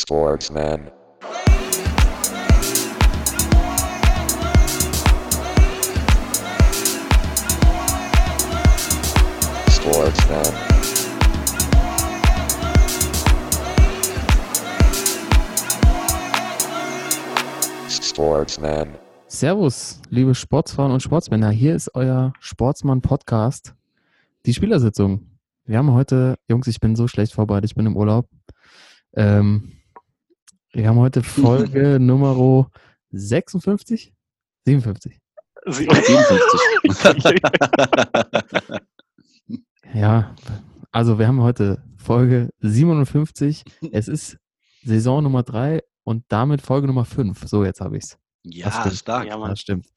Sportsman. Sportsman. Sportsman. Servus, liebe Sportsfrauen und Sportsmänner. Hier ist euer Sportsmann-Podcast, die Spielersitzung. Wir haben heute, Jungs, ich bin so schlecht vorbereitet, ich bin im Urlaub. Ähm, wir haben heute Folge Nummer 56? 57. 57. Ja, also wir haben heute Folge 57. Es ist Saison Nummer 3 und damit Folge Nummer 5. So, jetzt habe ich es. ja, stimmt. stark. Ja, Mann. Das stimmt.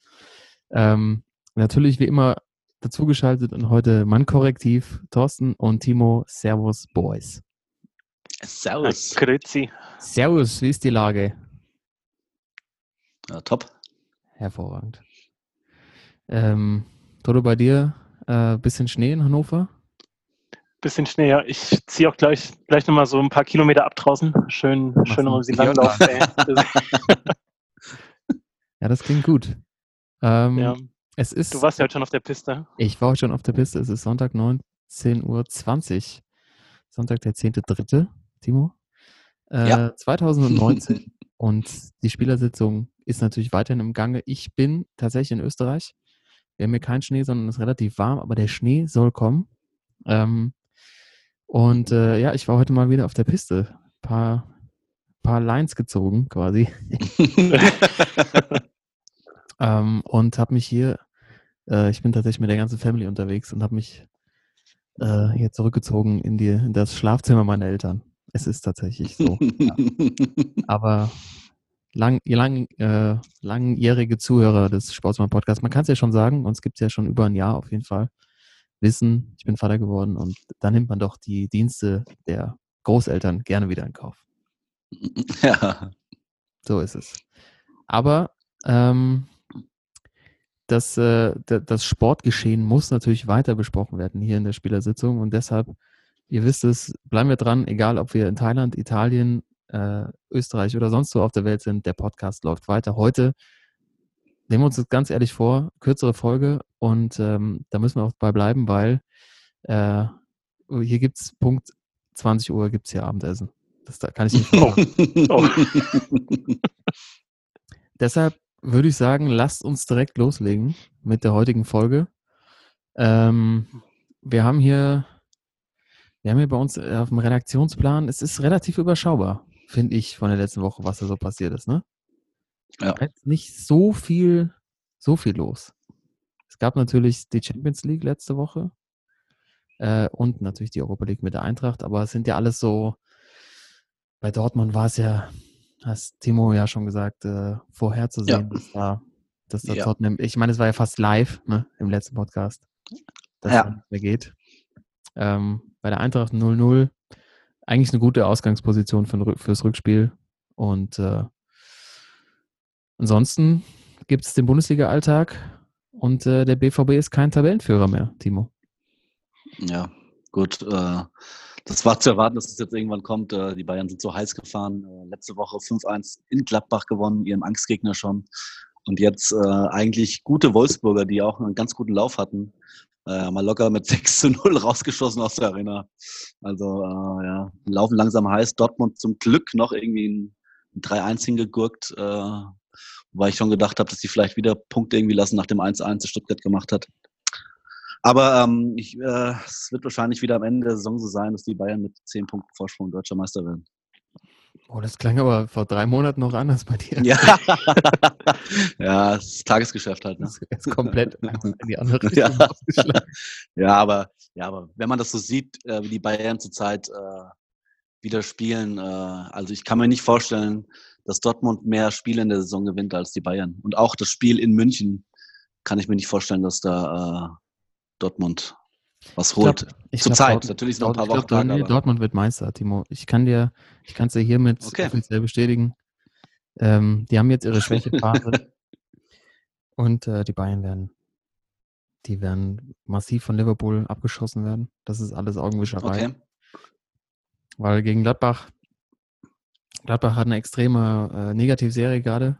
Ähm, natürlich wie immer dazugeschaltet und heute Mann-Korrektiv, Thorsten und Timo. Servus, Boys. Servus. Grüezi. Servus, wie ist die Lage? Ja, top. Hervorragend. Ähm, Toto, bei dir äh, bisschen Schnee in Hannover? Bisschen Schnee, ja. Ich ziehe auch gleich, gleich nochmal so ein paar Kilometer ab draußen. Schön, schön du um die ey. Ja, das klingt gut. Ähm, ja. Es ist, Du warst ja heute schon auf der Piste. ich war heute schon auf der Piste. Es ist Sonntag 19.20 Uhr. Sonntag der 10.3., Timo. Äh, Ja. 2019. und die Spielersitzung ist natürlich weiterhin im Gange. Ich bin tatsächlich in Österreich. Wir haben hier keinen Schnee, sondern es ist relativ warm, aber der Schnee soll kommen. Ähm, und äh, ja, ich war heute mal wieder auf der Piste. Paar, paar Lines gezogen quasi. Ähm, und habe mich hier, äh, ich bin tatsächlich mit der ganzen Family unterwegs und habe mich äh, hier zurückgezogen in, die, in das Schlafzimmer meiner Eltern. Es ist tatsächlich so. Aber lang, lang, äh, langjährige Zuhörer des Sportsmann-Podcasts, man kann es ja schon sagen, uns gibt es ja schon über ein Jahr auf jeden Fall, wissen, ich bin Vater geworden und da nimmt man doch die Dienste der Großeltern gerne wieder in Kauf. ja. So ist es. Aber ähm, das, äh, da- das Sportgeschehen muss natürlich weiter besprochen werden hier in der Spielersitzung und deshalb, ihr wisst es, bleiben wir dran, egal ob wir in Thailand, Italien, äh, Österreich oder sonst wo auf der Welt sind, der Podcast läuft weiter. Heute nehmen wir uns das ganz ehrlich vor, kürzere Folge und ähm, da müssen wir auch bei bleiben, weil äh, hier gibt es Punkt 20 Uhr gibt es hier Abendessen. Das da kann ich nicht verraten. Deshalb würde ich sagen, lasst uns direkt loslegen mit der heutigen Folge. Ähm, wir haben hier, wir haben hier bei uns äh, auf dem Redaktionsplan, es ist relativ überschaubar, finde ich, von der letzten Woche, was da so passiert ist, ne? Ja. Nicht so viel, so viel los. Es gab natürlich die Champions League letzte Woche äh, und natürlich die Europa League mit der Eintracht, aber es sind ja alles so, bei Dortmund war es ja, hast Timo ja schon gesagt, äh, vorherzusehen, dass da, dass da Ja. Tottenham, ich meine, es war ja fast live ne, im letzten Podcast, dass Ja. da nicht mehr geht. Ähm, bei der Eintracht 0-0, eigentlich eine gute Ausgangsposition für, fürs Rückspiel und äh, ansonsten gibt es den Bundesliga-Alltag und äh, der BVB ist kein Tabellenführer mehr, Timo. ja, gut. Äh, das war zu erwarten, dass es jetzt irgendwann kommt. Äh, die Bayern sind so heiß gefahren. Äh, letzte Woche 5-1 in Gladbach gewonnen, ihrem Angstgegner schon. Und jetzt äh, eigentlich gute Wolfsburger, die auch einen ganz guten Lauf hatten. Äh, mal locker mit 6 zu 0 rausgeschossen aus der Arena. Also äh, ja, laufen langsam heiß. Dortmund zum Glück noch irgendwie ein, ein 3-1 hingegurkt. Äh, weil ich schon gedacht habe, dass die vielleicht wieder Punkte irgendwie lassen nach dem 1-1, das Stuttgart gemacht hat. Aber ähm, ich, äh, es wird wahrscheinlich wieder am Ende der Saison so sein, dass die Bayern mit 10 Punkten Vorsprung deutscher Meister werden. Oh, das klang aber vor drei Monaten noch anders bei dir. Ja, ja das ist Tagesgeschäft halt. Ne? Das ist komplett in die andere Richtung Ja. ausgeschlagen. Ja, aber, ja, aber wenn man das so sieht, äh, wie die Bayern zurzeit äh, wieder spielen, äh, also ich kann mir nicht vorstellen, dass Dortmund mehr Spiele in der Saison gewinnt als die Bayern. Und auch das Spiel in München kann ich mir nicht vorstellen, dass da äh, Dortmund was holt. Ich Zur glaub, Zeit, Dort- natürlich noch ein paar Wochen. nee, aber- Dortmund wird Meister, Timo. Ich kann dir, ich kann es dir hiermit Okay. offiziell bestätigen. Ähm, die haben jetzt ihre Schwächephase und äh, die Bayern werden, die werden massiv von Liverpool abgeschossen werden. Das ist alles Augenwischerei. Okay. Weil gegen Gladbach Gladbach hat eine extreme äh, Negativserie gerade.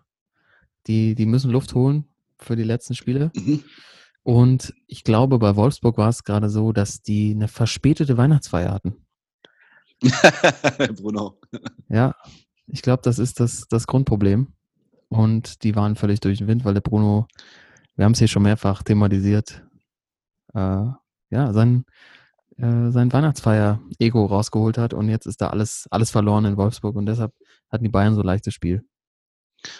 Die, die müssen Luft holen für die letzten Spiele. Mhm. Und ich glaube, bei Wolfsburg war es gerade so, dass die eine verspätete Weihnachtsfeier hatten. Bruno. Ja, ich glaube, das ist das, das Grundproblem. Und die waren völlig durch den Wind, weil der Bruno, wir haben es hier schon mehrfach thematisiert, äh, ja, sein, äh, sein Weihnachtsfeier-Ego rausgeholt hat und jetzt ist da alles, alles verloren in Wolfsburg und deshalb hatten die Bayern so leichtes Spiel.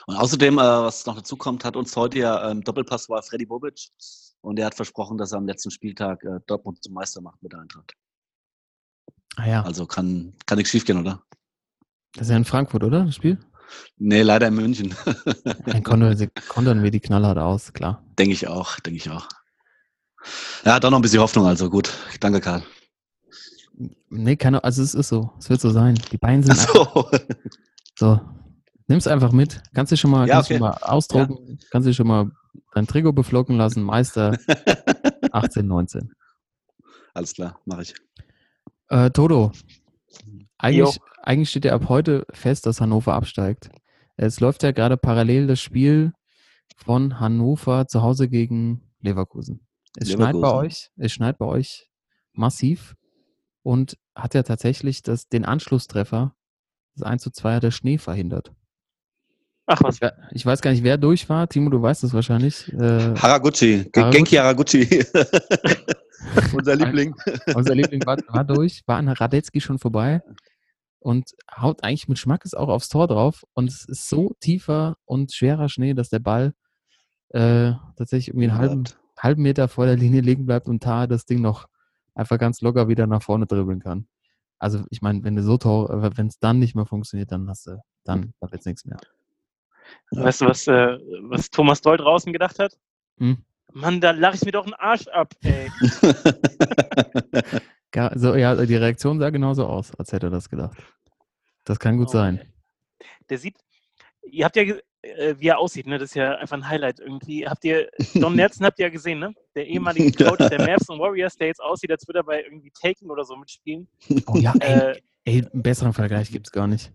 Und außerdem, äh, was noch dazu kommt, hat uns heute ja ähm, Doppelpass war Freddy Bobic und er hat versprochen, dass er am letzten Spieltag äh, Dortmund zum Meister macht mit der Eintracht. Ah ja, Also kann, kann nichts schiefgehen, oder? das ist ja in Frankfurt, oder? Das Spiel? Nee, leider in München. Dann kontern wir die knallhart aus, klar. denke ich auch, denke ich auch. Ja, doch noch ein bisschen Hoffnung, also gut. Danke, Karl. Nee, keine, also es ist so. Es wird so sein. Die Bayern sind einfach So. so. Nimm's einfach mit. Kannst du schon mal, Ja, kannst okay. schon mal ausdrucken, kannst du schon mal dein Trikot beflocken lassen, Meister 18, 19. Alles klar, mache ich. Äh, Toto, eigentlich, eigentlich steht ja ab heute fest, dass Hannover absteigt. Es läuft ja gerade parallel das Spiel von Hannover zu Hause gegen Leverkusen. Es schneit bei Leverkusen. euch, es schneit bei euch massiv und hat ja tatsächlich das, den Anschlusstreffer, das 1 zu 2 hat der Schnee verhindert. Ach was. Ich, we- ich weiß gar nicht, wer durch war. Timo, du weißt es wahrscheinlich. Äh, Haraguchi, Haraguchi. Genki Haraguchi. Unser Liebling. unser Liebling war, war durch, war an Radetzky schon vorbei und haut eigentlich mit Schmackes auch aufs Tor drauf. Und es ist so tiefer und schwerer Schnee, dass der Ball äh, tatsächlich irgendwie einen halben, halben Meter vor der Linie liegen bleibt und Tar das Ding noch einfach ganz locker wieder nach vorne dribbeln kann. Also ich meine, wenn du so Tor, wenn es dann nicht mehr funktioniert, dann hast du, dann da wird's nichts mehr. Weißt du, was, äh, was Thomas Doll draußen gedacht hat? Hm? Mann, da lach ich mir doch einen Arsch ab, ey. So, ja, die Reaktion sah genauso aus, als hätte er das gedacht. Das kann gut Oh, sein. Der sieht, ihr habt ja, äh, wie er aussieht, ne? Das ist ja einfach ein Highlight irgendwie. Habt ihr, Don Nelson habt ihr ja gesehen, ne? Der ehemalige Coach der Mavs und Warriors, der jetzt aussieht, als würde er bei irgendwie Taken oder so mitspielen. Oh ja, ey, Äh, ey einen besseren Vergleich gibt's gar nicht.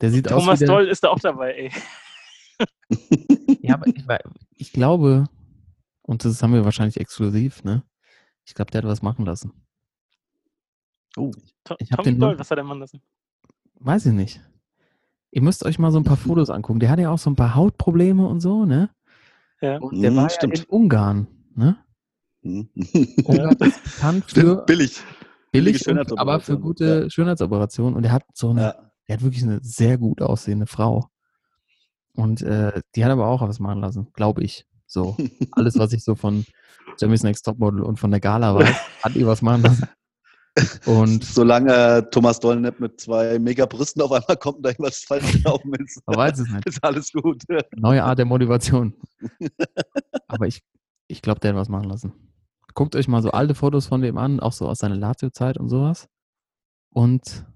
Der sieht aus Thomas wie der, Doll ist da auch dabei, ey. Ja, aber ich, ich glaube, und das haben wir wahrscheinlich exklusiv, ne? Ich glaube, der hat was machen lassen. Oh. Ich hab Tommy den Doll, was hat der Mann lassen? Weiß ich nicht. Ihr müsst euch mal so ein paar Fotos angucken. Der hat ja auch so ein paar Hautprobleme und so, ne? Ja. Und der Mhm, war stimmt. ja in Ungarn, ne? Hm. Ungarn ist bekannt für billig. billig, und, aber für gute Schönheitsoperationen. Und er hat so eine, Ja. der hat wirklich eine sehr gut aussehende Frau. Und äh, die hat aber auch was machen lassen, glaube ich. So, alles, was ich so von Jeremy's Next Topmodel und von der Gala weiß, hat ihr was machen lassen. Und Solange äh, Thomas Doll nicht mit zwei Megabrüsten auf einmal kommt und da irgendwas falsch gelaufen ist, man weiß es nicht. ist alles gut. Neue Art der Motivation. Aber ich, ich glaube, der hat was machen lassen. Guckt euch mal so alte Fotos von dem an, auch so aus seiner Lazio-Zeit und sowas. Und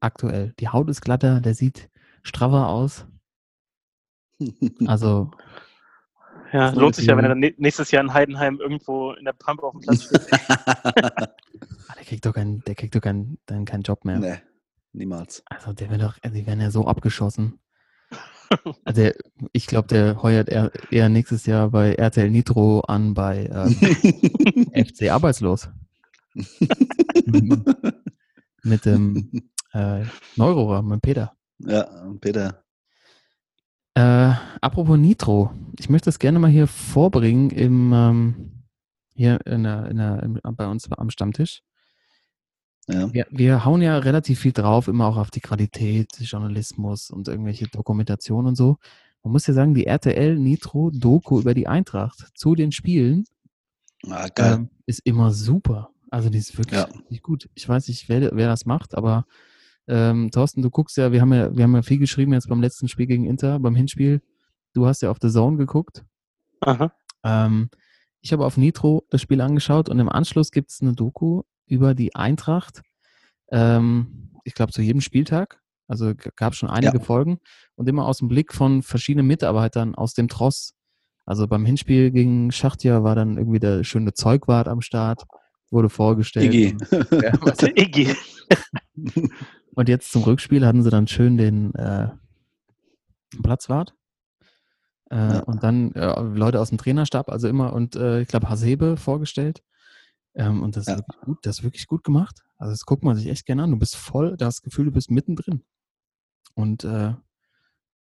aktuell. Die Haut ist glatter, der sieht straffer aus. Also, Ja, So lohnt sich ja, wenn er dann nä- nächstes Jahr in Heidenheim irgendwo in der Pampe auf dem Platz steht. ah, der kriegt doch keinen, der kriegt doch keinen, dann keinen Job mehr. nee, niemals. Also der wird doch, die werden ja so abgeschossen. Also der, ich glaube, der heuert eher, eher nächstes Jahr bei RTL Nitro an bei ähm, FC Arbeitslos. mit dem äh, Neurohrer, mit dem Peter. ja, Peter. Äh, apropos Nitro, ich möchte das gerne mal hier vorbringen im ähm, hier in der, in der, im, bei uns am Stammtisch. Ja. Wir, wir hauen ja relativ viel drauf, immer auch auf die Qualität, Journalismus und irgendwelche Dokumentation und so. Man muss ja sagen, die RTL Nitro Doku über die Eintracht zu den Spielen Ah, ähm, ist immer super. Also die ist wirklich Ja. gut. Ich weiß nicht, wer, wer das macht, aber ähm, Thorsten, du guckst ja, wir haben ja, wir haben ja viel geschrieben jetzt beim letzten Spiel gegen Inter, beim Hinspiel. Du hast ja auf The Zone geguckt. Aha. Ähm, ich habe auf Nitro das Spiel angeschaut und im Anschluss gibt es eine Doku über die Eintracht. Ähm, ich glaube zu jedem Spieltag. Also gab schon einige Ja. Folgen und immer aus dem Blick von verschiedenen Mitarbeitern aus dem Tross. Also beim Hinspiel gegen Schachtja war dann irgendwie der schöne Zeugwart am Start, wurde vorgestellt. Iggy. Ja, Iggy. Und jetzt zum Rückspiel hatten sie dann schön den äh, Platzwart. Äh, Ja. Und dann äh, Leute aus dem Trainerstab, also immer, und äh, ich glaube Hasebe vorgestellt. Ähm, und das ist Ja. wirklich gut, das ist wirklich gut gemacht. Also das guckt man sich echt gerne an. Du bist voll, du hast das Gefühl, du bist mittendrin. Und äh,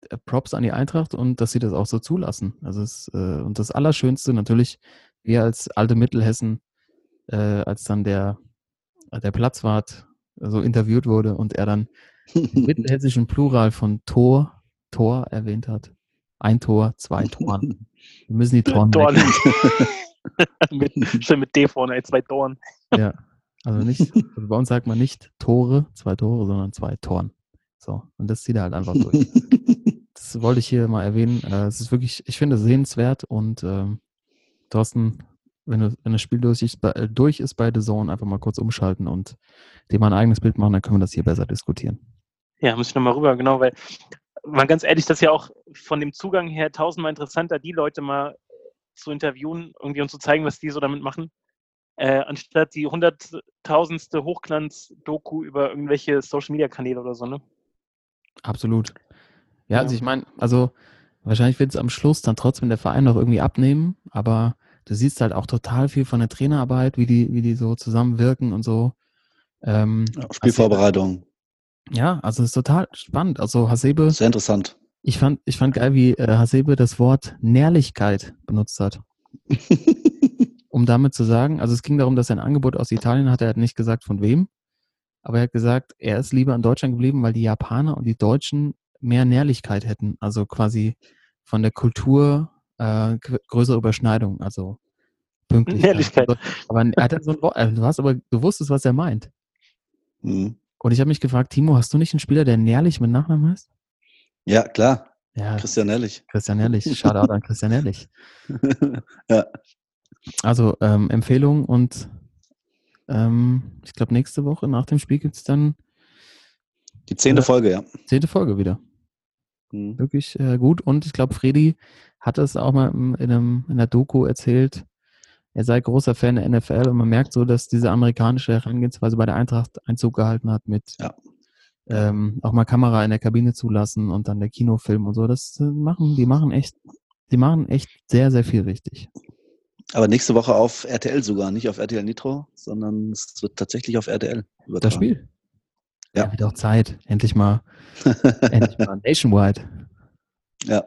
äh, Props an die Eintracht und dass sie das auch so zulassen. Also es, und das Allerschönste natürlich, wir als alte Mittelhessen, als dann der, der Platzwart so interviewt wurde und er dann mittelhessischen Plural von Tor, Tor erwähnt hat. Ein Tor, zwei Toren. Wir müssen die Toren weg. mit, schön mit D vorne, ey, zwei Dorn. Ja. Also nicht, also bei uns sagt man nicht Tore, zwei Tore, sondern zwei Toren. So. Und das zieht er halt einfach durch. Das wollte ich hier mal erwähnen. Äh, es ist wirklich, ich finde es sehenswert und ähm, Thorsten, wenn, du, wenn das Spiel durch ist, bei, äh, durch ist bei The Zone, einfach mal kurz umschalten und dem mal ein eigenes Bild machen, dann können wir das hier besser diskutieren. Ja, muss ich nochmal rüber, genau, weil, mal ganz ehrlich, das ist ja auch von dem Zugang her tausendmal interessanter, die Leute mal zu interviewen, irgendwie und zu zeigen, was die so damit machen, äh, anstatt die hunderttausendste Hochglanz-Doku über irgendwelche Social-Media-Kanäle oder so, ne? Absolut. Ja, also Ja. ich meine, also wahrscheinlich wird es am Schluss dann trotzdem der Verein noch irgendwie abnehmen, aber du siehst halt auch total viel von der Trainerarbeit, wie die, wie die so zusammenwirken und so. Ähm, Ja, Spielvorbereitung. Ja, also es ist total spannend. Also Hasebe, Sehr interessant. ich fand, ich fand geil, wie äh, Hasebe das Wort Nährlichkeit benutzt hat, um damit zu sagen, also es ging darum, dass er ein Angebot aus Italien hatte, er hat nicht gesagt von wem, aber er hat gesagt, er ist lieber in Deutschland geblieben, weil die Japaner und die Deutschen mehr Nährlichkeit hätten, also quasi von der Kultur äh, gr- größere Überschneidung, also Pünktlichkeit. Nährlichkeit. Also, aber er hat dann so ein Wort, äh, du hast aber, du wusstest, was er meint. Mhm. Und ich habe mich gefragt, Timo, hast du nicht einen Spieler, der Nährlich mit Nachnamen heißt? Ja, klar. Ja, Christian Ehrlich. Christian Ehrlich. Shoutout an Christian Ehrlich. ja. Also ähm, Empfehlung und ähm, ich glaube, nächste Woche nach dem Spiel gibt es dann Die zehnte. Folge, ja. zehnte Folge wieder. Mhm. Wirklich äh, gut. Und ich glaube, Freddy hat es auch mal in, einem, in der Doku erzählt. Er sei großer Fan der NFL und man merkt so, dass diese amerikanische Herangehensweise bei der Eintracht Einzug gehalten hat mit Ja. ähm, auch mal Kamera in der Kabine zulassen und dann der Kinofilm und so. Das äh, machen, die machen echt, die machen echt sehr, sehr viel richtig. Aber nächste Woche auf RTL sogar, nicht auf RTL Nitro, sondern es wird tatsächlich auf RTL übertragen. Das Spiel. Ja. ja. Wird auch Zeit. Endlich mal, endlich mal nationwide. ja.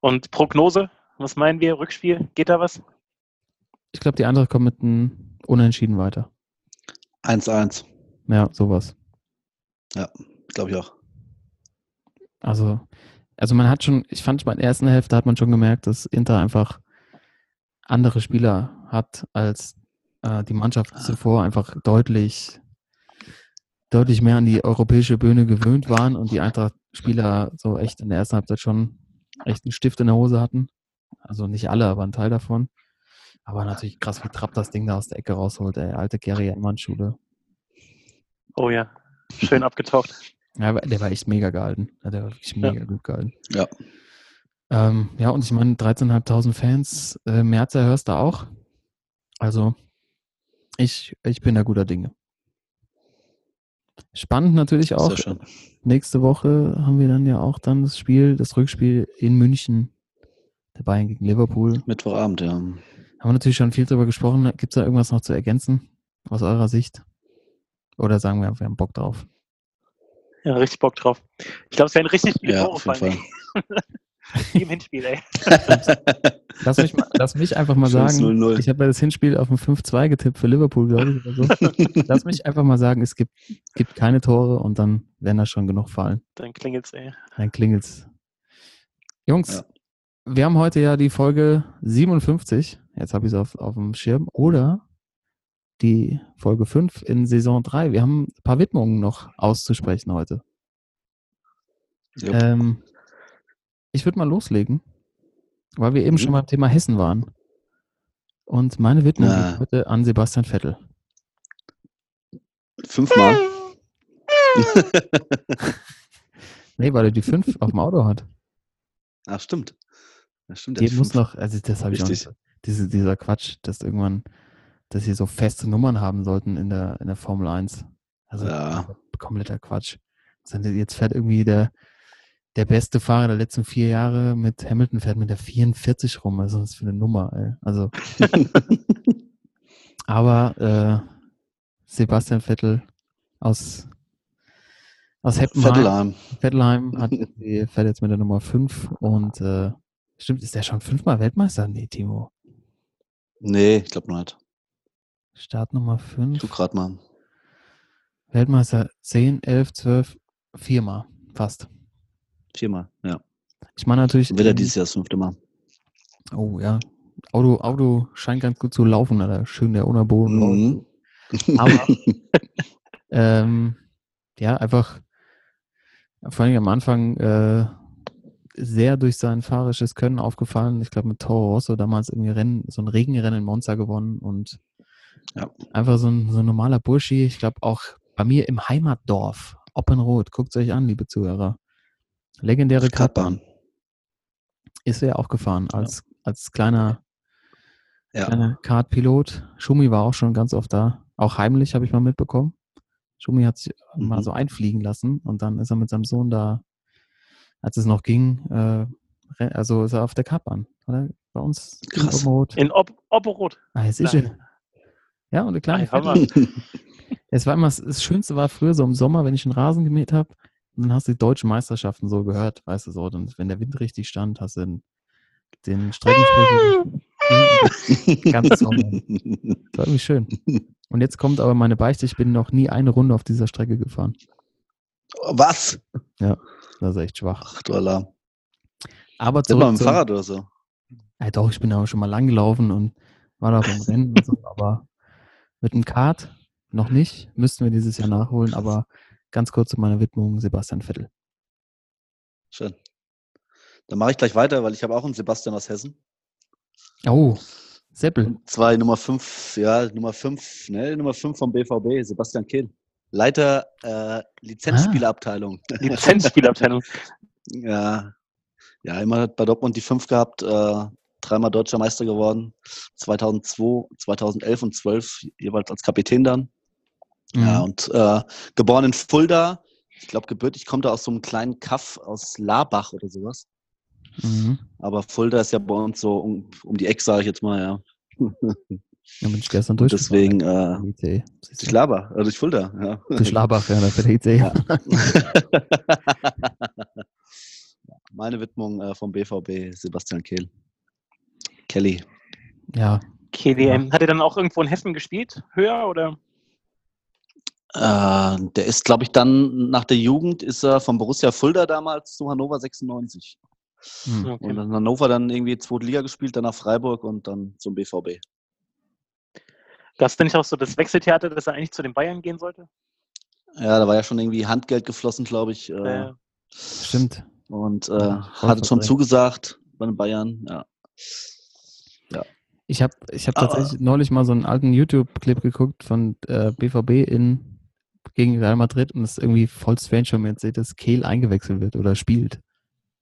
Und Prognose, was meinen wir? Rückspiel, geht da was? Ich glaube, die andere kommt mit einem Unentschieden weiter. 1-1, Ja, sowas. glaube ich auch. Also, also man hat schon, ich fand bei der ersten Hälfte hat man schon gemerkt, dass Inter einfach andere Spieler hat als äh, die Mannschaft Ah. zuvor einfach deutlich, deutlich mehr an die europäische Bühne gewöhnt waren und die Eintracht-Spieler so echt in der ersten Halbzeit schon echt einen Stift in der Hose hatten. Also nicht alle, aber ein Teil davon. Aber natürlich krass, wie Trapp das Ding da aus der Ecke rausholt, ey. Alte Gary Ehrmann-Schule. Oh ja, schön abgetaucht. Ja, der war echt mega gehalten. Ja, Der war wirklich Ja. mega gut gehalten. Ja. Ähm, ja, und ich meine, 13.500 Fans, äh, Merzer hörst du auch. Also, ich, ich bin da guter Dinge. Spannend natürlich auch. Schön. Nächste Woche haben wir dann ja auch dann das Spiel, das Rückspiel in München. Der Bayern gegen Liverpool. Mittwochabend, ja. Haben wir natürlich schon viel drüber gesprochen. Gibt es da irgendwas noch zu ergänzen aus eurer Sicht? Oder sagen wir, wir haben Bock drauf? Ja, richtig Bock drauf. Ich glaube, es werden richtig viele Ja, auf jeden. Fall. Wie im Hinspiel, ey. Lass mich, mal, lass mich einfach mal sagen, 0-0. ich habe ja das Hinspiel auf ein 5-2 getippt für Liverpool, glaube ich, oder so. Lass mich einfach mal sagen, es gibt, gibt keine Tore und dann werden da schon genug fallen. Dann klingelt's, ey. Dann klingelt's. Jungs, Ja. wir haben heute ja die Folge 57. Jetzt habe ich es auf, auf dem Schirm. Oder die Folge 5 in Saison 3. Wir haben ein paar Widmungen noch auszusprechen heute. Jupp. Ähm, ich würde mal loslegen, weil wir eben Mhm. schon beim Thema Hessen waren. Und meine Widmung Ja. geht heute an Sebastian Vettel. Fünfmal. Nee, weil er die 5 auf dem Auto hat. Ach, stimmt. Ja, stimmt. Die muss fünf. noch, also das habe ich auch nicht. Diese, dieser Quatsch, dass irgendwann, dass sie so feste Nummern haben sollten in der, in der Formel 1. Also Ja. kompletter Quatsch. Jetzt fährt irgendwie der, der beste Fahrer der letzten vier Jahre mit Hamilton fährt mit der 44 rum. Also was für eine Nummer, ey. Also, aber äh, Sebastian Vettel aus, aus Heppenheim, Vettelheim. Vettelheim hat, die fährt jetzt mit der Nummer 5 und äh, stimmt, ist der schon fünfmal Weltmeister? Nee, Timo. Nee, ich glaube nicht. Start Nummer 5. Du grad mal. Weltmeister 10, 11, 12, viermal. Fast. Viermal, ja. Ich meine natürlich. Wieder ähm, dieses Jahr das fünfte Mal. Oh ja. Auto, Auto scheint ganz gut zu laufen, Alter. Schön der Unterboden. Mhm. Aber ähm, ja, einfach vor allem am Anfang äh, sehr durch sein fahrisches Können aufgefallen. Ich glaube mit Toro Rosso damals irgendwie Rennen, so ein Regenrennen in Monza gewonnen und Ja. einfach so ein, so ein normaler Burschi. Ich glaube auch bei mir im Heimatdorf, Oppenroth, guckt euch an, liebe Zuhörer. Legendäre Kartbahn. Kartbahn. Ist er auch gefahren als, als kleiner, Ja. kleiner Kartpilot. Schumi war auch schon ganz oft da. Auch heimlich habe ich mal mitbekommen. Schumi hat sich mal Mhm. so einfliegen lassen und dann ist er mit seinem Sohn da, als es noch ging, äh, also ist er auf der Kartbahn, oder? Bei uns in Krass. Oppenroth. In Ob Opperot. Ah, es ist er. Ja, und der kleine Ei, es war immer, das Schönste war früher so im Sommer, wenn ich einen Rasen gemäht habe, und dann hast du die deutschen Meisterschaften so gehört, weißt du so, und wenn der Wind richtig stand, hast du den, den Streckenspiegel ganz Sommer. Das war irgendwie schön. Und jetzt kommt aber meine Beichte, ich bin noch nie eine Runde auf dieser Strecke gefahren. Was? Das ist echt schwach. Ach du Alarm. Aber zurück mit dem zum, Fahrrad oder so? ja, doch, ich bin aber schon mal lang gelaufen und war da beim Rennen und so, aber mit dem Kart noch nicht, müssten wir dieses Jahr nachholen, aber ganz kurz zu meiner Widmung Sebastian Vettel. Schön. Dann mache ich gleich weiter, weil ich habe auch einen Sebastian aus Hessen. Oh, Seppel. Und zwei Nummer 5, ja, Nummer 5, ne, Nummer 5 vom BVB, Sebastian Kehl. Leiter äh, Lizenzspielabteilung. Lizenzspielabteilung. Ja, ja, immer bei Dortmund die 5 gehabt, äh, dreimal deutscher Meister geworden, 2002, 2011 und 12 jeweils als Kapitän dann. Ja, Mhm. und äh, geboren in Fulda. Ich glaube, gebürtig kommt er aus so einem kleinen Kaff aus Labach oder sowas. Mhm. Aber Fulda ist ja bei uns so um, um die Ecke, sage ich jetzt mal, ja. Da bin ich gestern durch. deswegen äh, durch Labach, äh, durch Fulda, ja. Durch Labach, ja, da fährt der ICE. Ja. Meine Widmung äh, vom BVB, Sebastian Kehl. Kelly. Ja, KDM. Hat er dann auch irgendwo in Hessen gespielt? Höher oder? Äh, der ist, glaube ich, dann nach der Jugend ist er von Borussia Fulda damals zu Hannover 96. hm. Okay. Und in Hannover dann irgendwie zweite Liga gespielt, dann nach Freiburg und dann zum BVB. Gab es denn nicht auch so das Wechseltheater, dass er eigentlich zu den Bayern gehen sollte? Ja, da war ja schon irgendwie Handgeld geflossen, glaube ich. Äh, stimmt. Und äh, Ja, hatte schon zugesagt bei den Bayern. Ja. Ich habe ich hab tatsächlich neulich mal so einen alten YouTube-Clip geguckt von äh, BVB in, gegen Real Madrid und es ist irgendwie voll strange, wenn man jetzt sieht, dass Kehl eingewechselt wird oder spielt.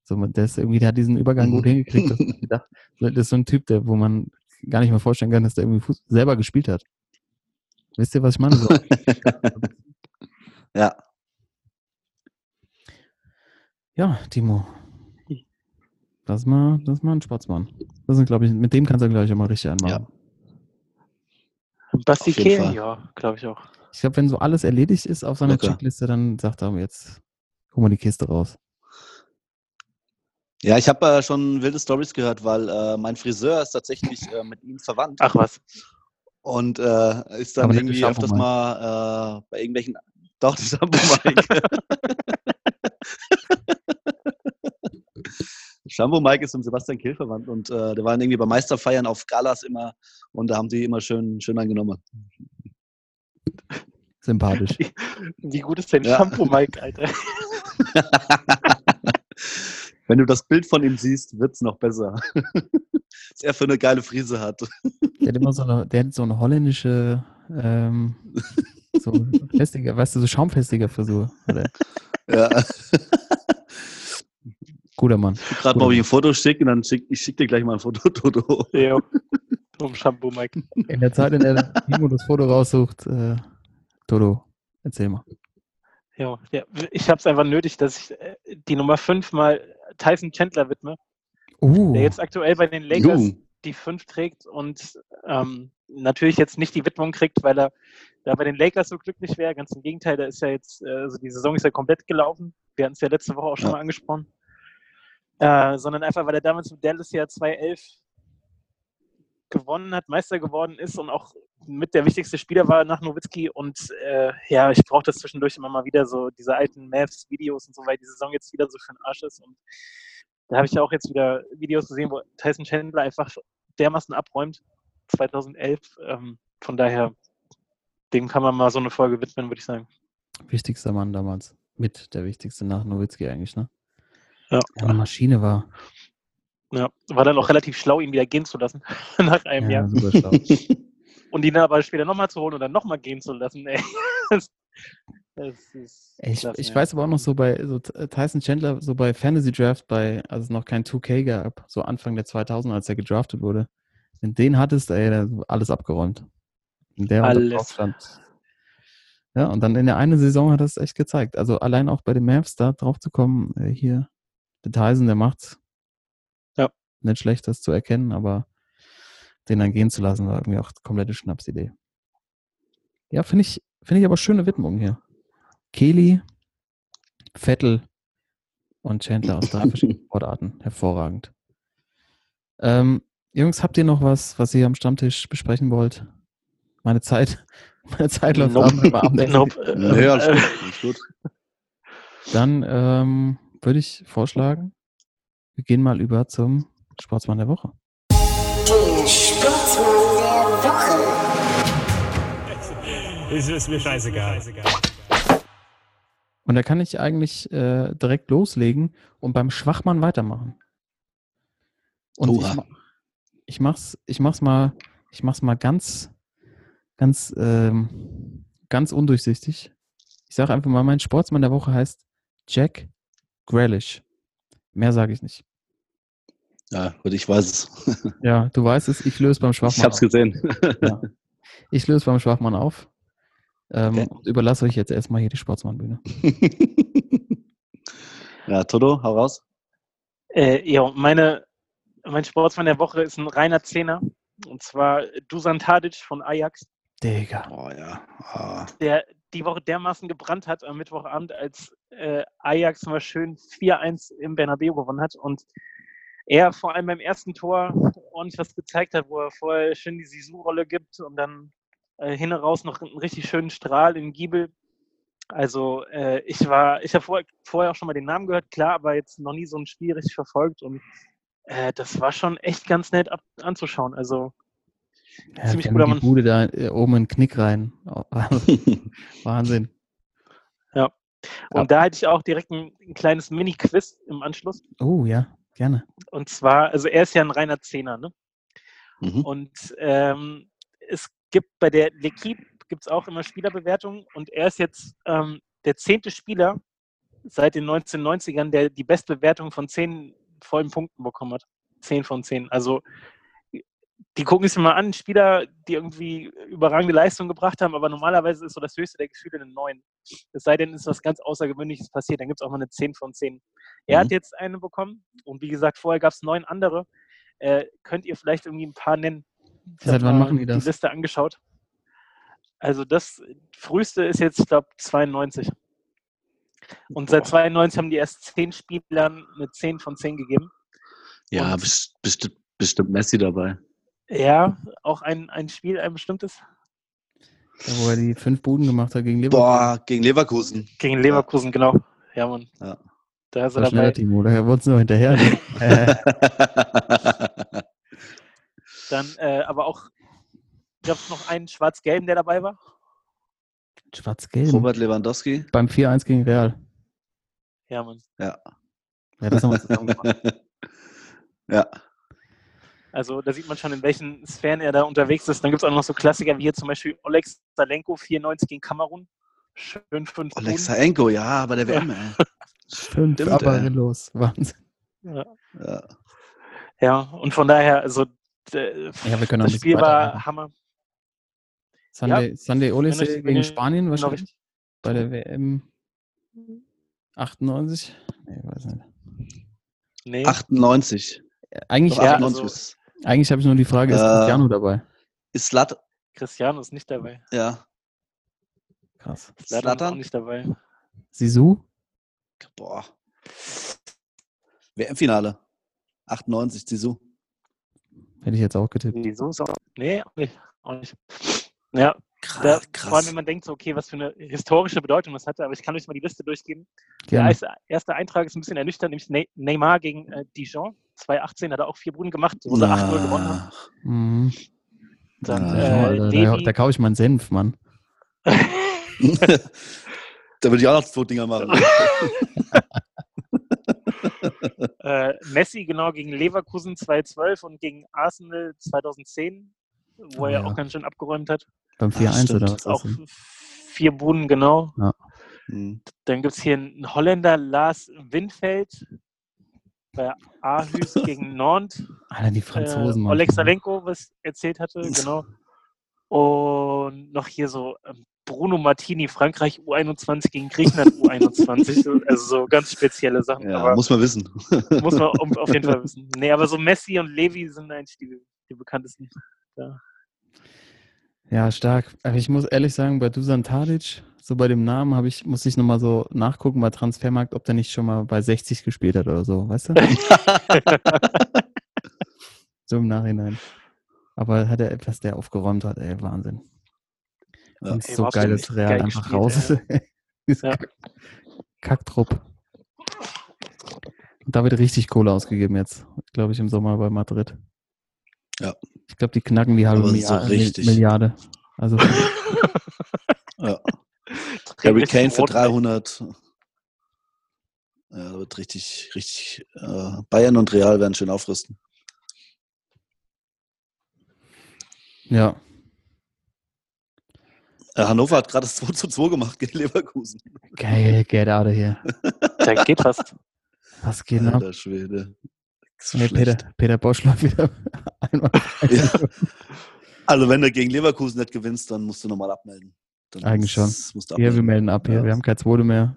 So, man- der, ist irgendwie, der hat diesen Übergang gut Mhm. hingekriegt. Das, ist so ein Typ, der, wo man gar nicht mehr vorstellen kann, dass der irgendwie Fuß selber gespielt hat. Wisst ihr, was ich meine? So, ja. ja, Timo. Das ist mal, das ist mal ein Sportsmann. Das ist, glaube ich, mit dem kannst du gleich auch mal richtig einmachen. Basti Auf jeden Kehl, ja, glaube ich auch. Ich glaube, wenn so alles erledigt ist auf seiner Locker. Checkliste, dann sagt er jetzt, hol mal die Kiste raus. Ja, ich habe äh, schon wilde Stories gehört, weil äh, mein Friseur ist tatsächlich äh, mit ihm verwandt. Ach was. Und äh, ist dann Aber irgendwie öfters Shampoo mal äh, bei irgendwelchen. Doch, das Shampoo Mike. Shampoo Mike ist mit Sebastian Kehl verwandt und äh, der waren irgendwie bei Meisterfeiern auf Galas immer und da haben die immer schön, schön angenommen. Sympathisch. Wie gut ist denn Ja. Shampoo, Mike, Alter? Wenn du das Bild von ihm siehst, wird's noch besser. Was er für eine geile Frise hat. Der hat immer so eine, der hat so eine holländische, ähm, so festiger, weißt du, so schaumfestiger Frisur. Hat er. Ja. Guter Mann. Gerade mal, ob ich ein Foto schicke und dann schick, ich schicke dir gleich mal ein Foto, Toto. Ja. Um Shampoo, Mike. In der Zeit, in der Timo das Foto raussucht, äh, Toto, erzähl mal. Ja, ja. ich habe es einfach nötig, dass ich äh, die Nummer 5 mal Tyson Chandler widme, Uh, der jetzt aktuell bei den Lakers Juh. die 5 trägt und ähm, natürlich jetzt nicht die Widmung kriegt, weil er da bei den Lakers so glücklich wäre. Ganz im Gegenteil, da ist ja jetzt, äh, also die Saison ist ja komplett gelaufen. Wir hatten es ja letzte Woche auch schon Ja. mal angesprochen. Äh, sondern einfach, weil er damals mit Dallas ja 2011 gewonnen hat, Meister geworden ist und auch mit der wichtigste Spieler war nach Nowitzki. Und äh, ja, ich brauche das zwischendurch immer mal wieder, so diese alten Mavs-Videos und so, weil die Saison jetzt wieder so für den Arsch ist. Und da habe ich ja auch jetzt wieder Videos gesehen, wo Tyson Chandler einfach dermaßen abräumt, 2011. Ähm, von daher, dem kann man mal so eine Folge widmen, würde ich sagen. wichtigster Mann damals. Mit der wichtigste nach Nowitzki eigentlich, ne? Ja. Der eine Maschine war. Ja, war dann auch relativ schlau, ihn wieder gehen zu lassen nach einem Ja, Jahr. super schlau. Und ihn dann aber später nochmal zu holen und dann nochmal gehen zu lassen. Ey. Das, das ist Ich, klasse, ich ja. weiß aber auch noch so bei so T- Tyson Chandler, so bei Fantasy Draft, bei, als es noch kein 2K gab, so Anfang der 2000, als er gedraftet wurde. Wenn den hattest, ey, der alles abgeräumt. Und der Alles. stand. Ja, und dann in der einen Saison hat es echt gezeigt. Also allein auch bei den Mavs da drauf zu kommen, äh, hier, der Tyson, der macht's. Nicht schlecht, das zu erkennen, aber den dann gehen zu lassen, war irgendwie auch komplette Schnapsidee. Ja, finde ich, finde ich aber schöne Widmung hier. Kelly, Vettel und Chandler aus drei verschiedenen Sportarten. Hervorragend. Ähm, Jungs, habt ihr noch was, was ihr am Stammtisch besprechen wollt? Meine Zeit, meine Zeit läuft Nope. ab. Nope. Nö, alles gut. Alles gut. Dann ähm, würde ich vorschlagen, wir gehen mal über zum Sportsmann der Woche. Der Sportsmann der Woche. Es ist mir scheißegal. Und da kann ich eigentlich äh, direkt loslegen und beim Schwachmann weitermachen. Und ich, Oha. ich mach's, ich mach's mal, ich mach's mal ganz, ganz, ähm, ganz undurchsichtig. Ich sage einfach mal, mein Sportsmann der Woche heißt Jack Grealish. Mehr sage ich nicht. Ja, gut, ich weiß es. Ja, du weißt es, ich löse beim Ich Schwachmann hab's auf. gesehen. Ich löse beim Schwachmann auf. Ähm, Okay. und überlasse euch jetzt erstmal hier die Sportsmannbühne. ja, Toto, hau raus. Äh, ja, meine, mein Sportsmann der Woche ist ein reiner Zehner. Und zwar Dusan Tadic von Ajax, Digga. Oh ja. Ah. der die Woche dermaßen gebrannt hat am Mittwochabend, als äh, Ajax mal schön 4-1 im Bernabeu gewonnen hat. Und er vor allem beim ersten Tor ordentlich was gezeigt hat, wo er vorher schön die Sisu-Rolle gibt und dann äh, hin und raus noch einen richtig schönen Strahl in Giebel. Also äh, ich war, ich habe vor, vorher auch schon mal den Namen gehört, klar, aber jetzt noch nie so ein Spiel richtig verfolgt und äh, das war schon echt ganz nett ab, anzuschauen. Also Ja, Ziemlich guter die Mann. Bude da äh, oben in den Knick rein. Oh, Wahnsinn. und da hatte ich auch direkt ein, ein kleines Mini-Quiz im Anschluss. Oh ja, gerne. Und zwar, also er ist ja ein reiner Zehner, ne? Mhm. Und ähm, es gibt bei der L'Equipe gibt es auch immer Spielerbewertungen und er ist jetzt ähm, der zehnte Spieler seit den 1990ern, der die Bestbewertung von zehn vollen Punkten bekommen hat. Zehn von zehn. Also die gucken sich mal an, Spieler, die irgendwie überragende Leistungen gebracht haben, aber normalerweise ist so das höchste der Gefühle eine 9. Es sei denn, es ist was ganz Außergewöhnliches passiert, dann gibt es auch mal eine 10 von 10. Er hat Mhm. jetzt eine bekommen und wie gesagt, vorher gab es neun andere. Äh, könnt ihr vielleicht irgendwie ein paar nennen? Ich Seit wann machen die das? Die Liste angeschaut. Also das früheste ist jetzt, ich glaube, 92. Und seit 92 haben die erst zehn Spielern eine 10 von 10 gegeben. Ja, Und- best- bestimmt, bestimmt Messi dabei. Ja, auch ein, ein Spiel, ein bestimmtes. Da, wo er die fünf Buden gemacht hat gegen Leverkusen. Boah, gegen Leverkusen. Gegen Leverkusen, genau. Ja, Mann. Ja. Da ist er war schneller, dabei. Timo. Da wurde es nur hinterher. Ne? Dann äh, aber auch, gab es noch einen Schwarz-Gelben, der dabei war? Schwarz-Gelb. Robert Lewandowski. Beim 4-1 gegen Real. Ja, Mann. Ja. Ja, das haben wir zusammen gemacht. ja. Also da sieht man schon, in welchen Sphären er da unterwegs ist. Dann gibt es auch noch so Klassiker wie hier zum Beispiel Oleg Salenko, 94 gegen Kamerun. Schön fünf Buden. Alexaenko, ja, bei der WM, ey. Fünf Stimmt, ey. Apparillos. Wahnsinn. Ja. Ja. ja, und von daher, also Ja, wir können auch das Spiel war. Hammer. Sunday, Sunday Olise gegen Spanien wahrscheinlich. Bei der WM 98? Nee, weiß nicht. Nee. 98. Eigentlich, ja, 98 also- eigentlich habe ich nur die Frage, ist Äh, Cristiano dabei? ist Slat, Cristiano ist nicht dabei. ja, Krass. Zlatan ist nicht dabei. Sisu? Boah. WM-Finale. 98, Sisu. Hätte ich jetzt auch getippt. Wieso ist auch. Nee, auch nicht. Auch nicht. Ja, da, vor allem, wenn man denkt, so, okay, was für eine historische Bedeutung das hatte, aber ich kann euch mal die Liste durchgehen. Der Gerne. erste, erste Eintrag ist ein bisschen ernüchternd, nämlich Ne- Neymar gegen äh, Dijon. 2018 hat er auch vier Buden gemacht, wo sie 8-0 gewonnen haben. Mhm. Dann Ja, äh, Alter, da, Levi, da kaufe ich mal einen Senf, Mann. da würde ich auch noch zwei Dinger machen. äh, Messi genau gegen Leverkusen 2012 und gegen Arsenal 2010, wo Oh er ja. auch ganz schön abgeräumt hat. Beim Ah, 4-1 oder was? Auch vier Buden genau. Hm. Dann gibt es hier einen Holländer, Lars Windfeld, bei Aarhus gegen Nantes. Alter, die Franzosen, äh. Oleg Salenko, was erzählt hatte, genau. Und noch hier so ähm, Bruno Martini, Frankreich U21 gegen Griechenland U21. Also so ganz spezielle Sachen. Ja, aber muss man wissen. muss man auf jeden Fall wissen. Nee, aber so Messi und Levi sind eigentlich die, die bekanntesten. Ja. Ja, stark. Aber ich muss ehrlich sagen, bei Dusan Tadic, so bei dem Namen habe ich, muss ich nochmal so nachgucken bei Transfermarkt, ob der nicht schon mal bei 60 gespielt hat oder so, weißt du? so im Nachhinein. Aber hat er etwas, der aufgeräumt hat, ey, Wahnsinn. Ja. Und so geiles Real geil einfach gespielt, raus. Ja. Kack- Kacktrupp. Und da wird richtig Kohle ausgegeben jetzt, glaube ich, im Sommer bei Madrid. Ja. Ich glaube, die knacken die halbe Aber so Milliarde. richtig. Milliarde. Also Ja. Harry richtig Kane für rot rein. 300. Ja, da wird richtig, richtig. Äh, Bayern und Real werden schön aufrüsten. ja, Äh, Hannover hat gerade das 2 zu 2 gemacht gegen Leverkusen. geil, get out of here. Da geht fast. Was geht ab? Alter Schwede. So Hey. Peter, Peter Bosch läuft wieder einmal. Ja. Also wenn du gegen Leverkusen nicht gewinnst, dann musst du nochmal abmelden. Dann Eigentlich schon. Musst du Hier, wir abmelden. melden ab hier. Ja. Wir haben kein Zweite mehr.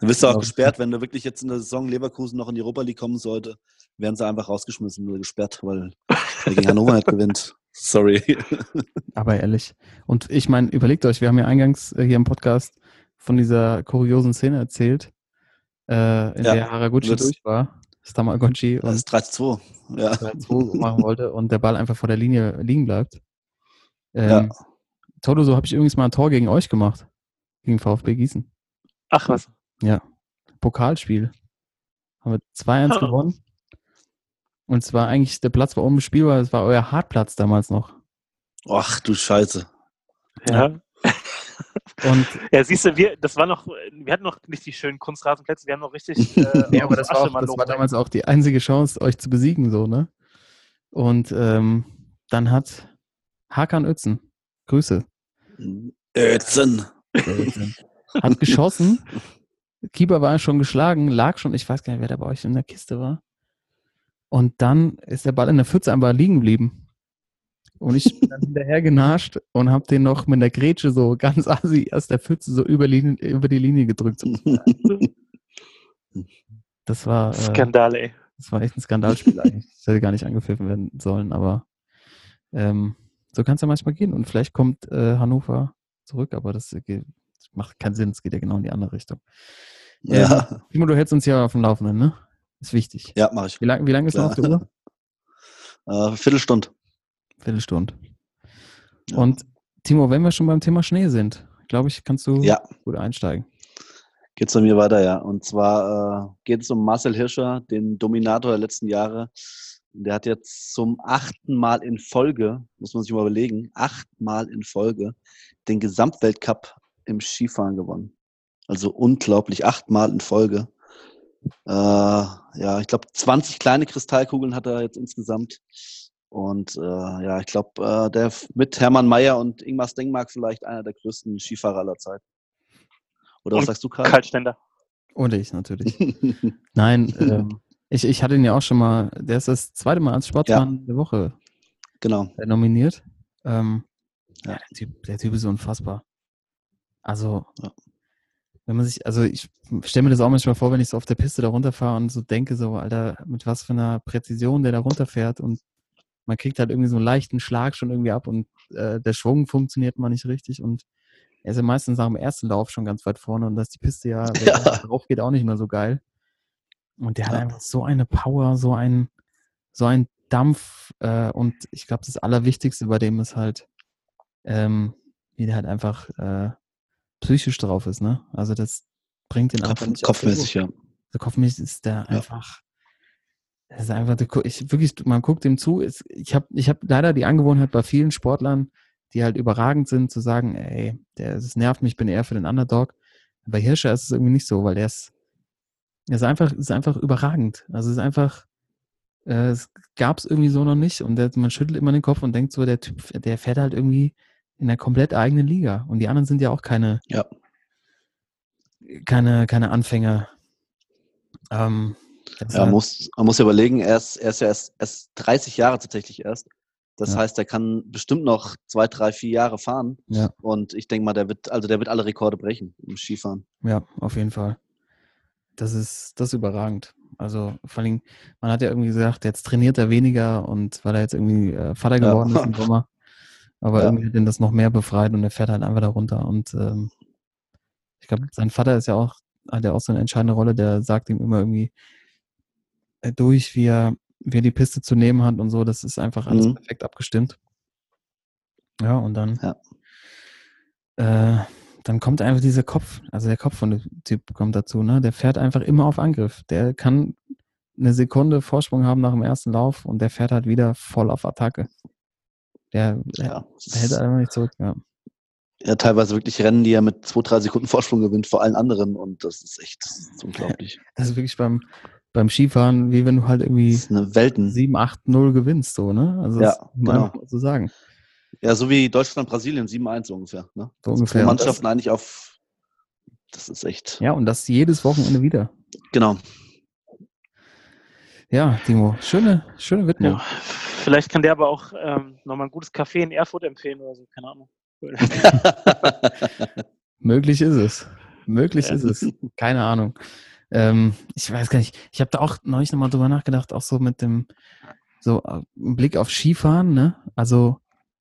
Dann wirst du auch gesperrt, wenn du wirklich jetzt in der Saison Leverkusen noch in die Europa League kommen sollte, werden sie einfach rausgeschmissen oder gesperrt, weil er gegen Hannover nicht gewinnt. Sorry. Aber ehrlich. Und ich meine, überlegt euch, wir haben ja eingangs äh, hier im Podcast von dieser kuriosen Szene erzählt, äh, in Ja, der Haraguchi das- durch war, Stamagotchi Das und ist 3 zu 2. Ja. 2 machen wollte und der Ball einfach vor der Linie liegen bleibt. Ähm, Ja. Toto, so habe ich übrigens mal ein Tor gegen euch gemacht. Gegen VfB Gießen. Ach was. Pokalspiel. Haben wir 2-1 Ah. gewonnen. Und es war eigentlich, der Platz war unbespielbar, es war euer Hartplatz damals noch. Ach du Scheiße. Ja. Und Ja, siehst du, wir, das war noch, wir hatten noch nicht die schönen Kunstrasenplätze, wir haben noch richtig. Äh, Ja, aber das war, auch, das war damals auch die einzige Chance, euch zu besiegen, so, ne? Und ähm, dann hat Hakan Ötzen, Grüße, Ötzen. hat geschossen. Keeper war schon geschlagen, lag schon, ich weiß gar nicht, wer da bei euch in der Kiste war. Und dann ist der Ball in der Pfütze einfach liegen geblieben. Und ich bin dann hinterher genascht und habe den noch mit der Grätsche so ganz assi aus der Pfütze so über, Linie, über die Linie gedrückt. Das war, äh, Skandal, ey. das war echt ein Skandalspiel eigentlich. Das hätte gar nicht angepfiffen werden sollen, aber ähm, so kann es ja manchmal gehen. Und vielleicht kommt äh, Hannover zurück, aber das geht, macht keinen Sinn. Es geht ja genau in die andere Richtung. Ja, Timo, du hältst uns ja auf dem Laufenden, ne? Ist wichtig. ja mach ich. Wie lange wie lang ist noch auf der Uhr? Äh, Viertelstunde. Viertelstunde. Ja. Und Timo, wenn wir schon beim Thema Schnee sind, glaube ich, kannst du Ja, gut einsteigen. geht's bei mir weiter, ja. Und zwar äh, geht es um Marcel Hirscher, den Dominator der letzten Jahre. Der hat jetzt zum achten Mal in Folge, muss man sich mal überlegen, achtmal in Folge den Gesamtweltcup im Skifahren gewonnen. Also unglaublich, achtmal in Folge. Äh, ja, ich glaube, 20 kleine Kristallkugeln hat er jetzt insgesamt. Und äh, ja, ich glaube, äh, der mit Hermann Mayer und Ingmar Stengmark vielleicht einer der größten Skifahrer aller Zeiten. Oder was Und sagst du, Karl? Kaltständer. Und ich natürlich. Nein, ähm, ich, ich hatte ihn ja auch schon mal, der ist das zweite Mal als Sportmann der Woche genau. äh, nominiert. Ähm, ja. Ja. der, typ, der Typ ist unfassbar. Also, Ja. Wenn man sich, also ich stelle mir das auch manchmal vor, wenn ich so auf der Piste da runterfahre und so denke, so, Alter, mit was für einer Präzision der da runterfährt und man kriegt halt irgendwie so einen leichten Schlag schon irgendwie ab und äh, der Schwung funktioniert mal nicht richtig und er ist ja meistens nach dem ersten Lauf schon ganz weit vorne und dass die Piste ja, wenn Ja. er drauf geht, auch nicht mehr so geil. Und der hat Ja. einfach so eine Power, so ein, so ein Dampf äh, und ich glaube, das Allerwichtigste bei dem ist halt, ähm, wie der halt einfach äh, psychisch drauf ist, ne? Also das bringt den Kopf, einfach nicht kopfmäßig, ja. so kopfmäßig ist der einfach. Das ist einfach, ich wirklich, man guckt ihm zu. Ich habe ich hab leider die Angewohnheit bei vielen Sportlern, die halt überragend sind, zu sagen, ey, der, das nervt mich, ich bin eher für den Underdog. Bei Hirscher ist es irgendwie nicht so, weil der ist, der ist einfach, ist einfach überragend. Also es ist einfach, äh, es gab es irgendwie so noch nicht und der, man schüttelt immer den Kopf und denkt so, der Typ, der fährt halt irgendwie in einer komplett eigenen Liga. Und die anderen sind ja auch keine, Ja. keine, keine Anfänger. Ähm, Ja, man muss, man muss ja überlegen, er ist, er ist ja erst, erst 30 Jahre tatsächlich erst. Das Ja. heißt, er kann bestimmt noch zwei, drei, vier Jahre fahren. Ja. Und ich denke mal, der wird, also der wird alle Rekorde brechen im Skifahren. Ja, auf jeden Fall. Das ist, das ist überragend. Also vor allem, man hat ja irgendwie gesagt, jetzt trainiert er weniger und weil er jetzt irgendwie äh, Vater Ja. geworden ist im Sommer. Aber Ja. irgendwie hat ihn das noch mehr befreit und er fährt halt einfach da runter. Und ähm, ich glaube, sein Vater ist ja auch, hat ja auch so eine entscheidende Rolle, der sagt ihm immer irgendwie äh, durch, wie er, wie er die Piste zu nehmen hat und so. Das ist einfach alles Mhm. perfekt abgestimmt. Ja, und dann Ja. äh, dann kommt einfach dieser Kopf, also der Kopf von dem Typ kommt dazu, ne? Der fährt einfach immer auf Angriff. Der kann eine Sekunde Vorsprung haben nach dem ersten Lauf und der fährt halt wieder voll auf Attacke. Der, Ja. hält einfach nicht zurück, ja. ja, teilweise wirklich Rennen, die er mit zwei, drei Sekunden Vorsprung gewinnt vor allen anderen. Und das ist echt das ist unglaublich. Ist wirklich beim, beim Skifahren, wie wenn du halt irgendwie Welten. 7, 8, 0 gewinnst, so, ne? Also Ja, genau. so sagen. Ja, so wie Deutschland, Brasilien, 7-1 ungefähr. Ne? So ungefähr. Und das, Mannschaften eigentlich auf. Das ist echt. ja, und das jedes Wochenende wieder. Genau. Ja, Timo, schöne, schöne Widmung. Ja. Vielleicht kann der aber auch ähm, nochmal ein gutes Café in Erfurt empfehlen oder so, keine Ahnung. Möglich ist es. Möglich Ja. ist es. Keine Ahnung. Ähm, ich weiß gar nicht. Ich habe da auch neulich nochmal drüber nachgedacht, auch so mit dem, so äh, im Blick auf Skifahren, ne? Also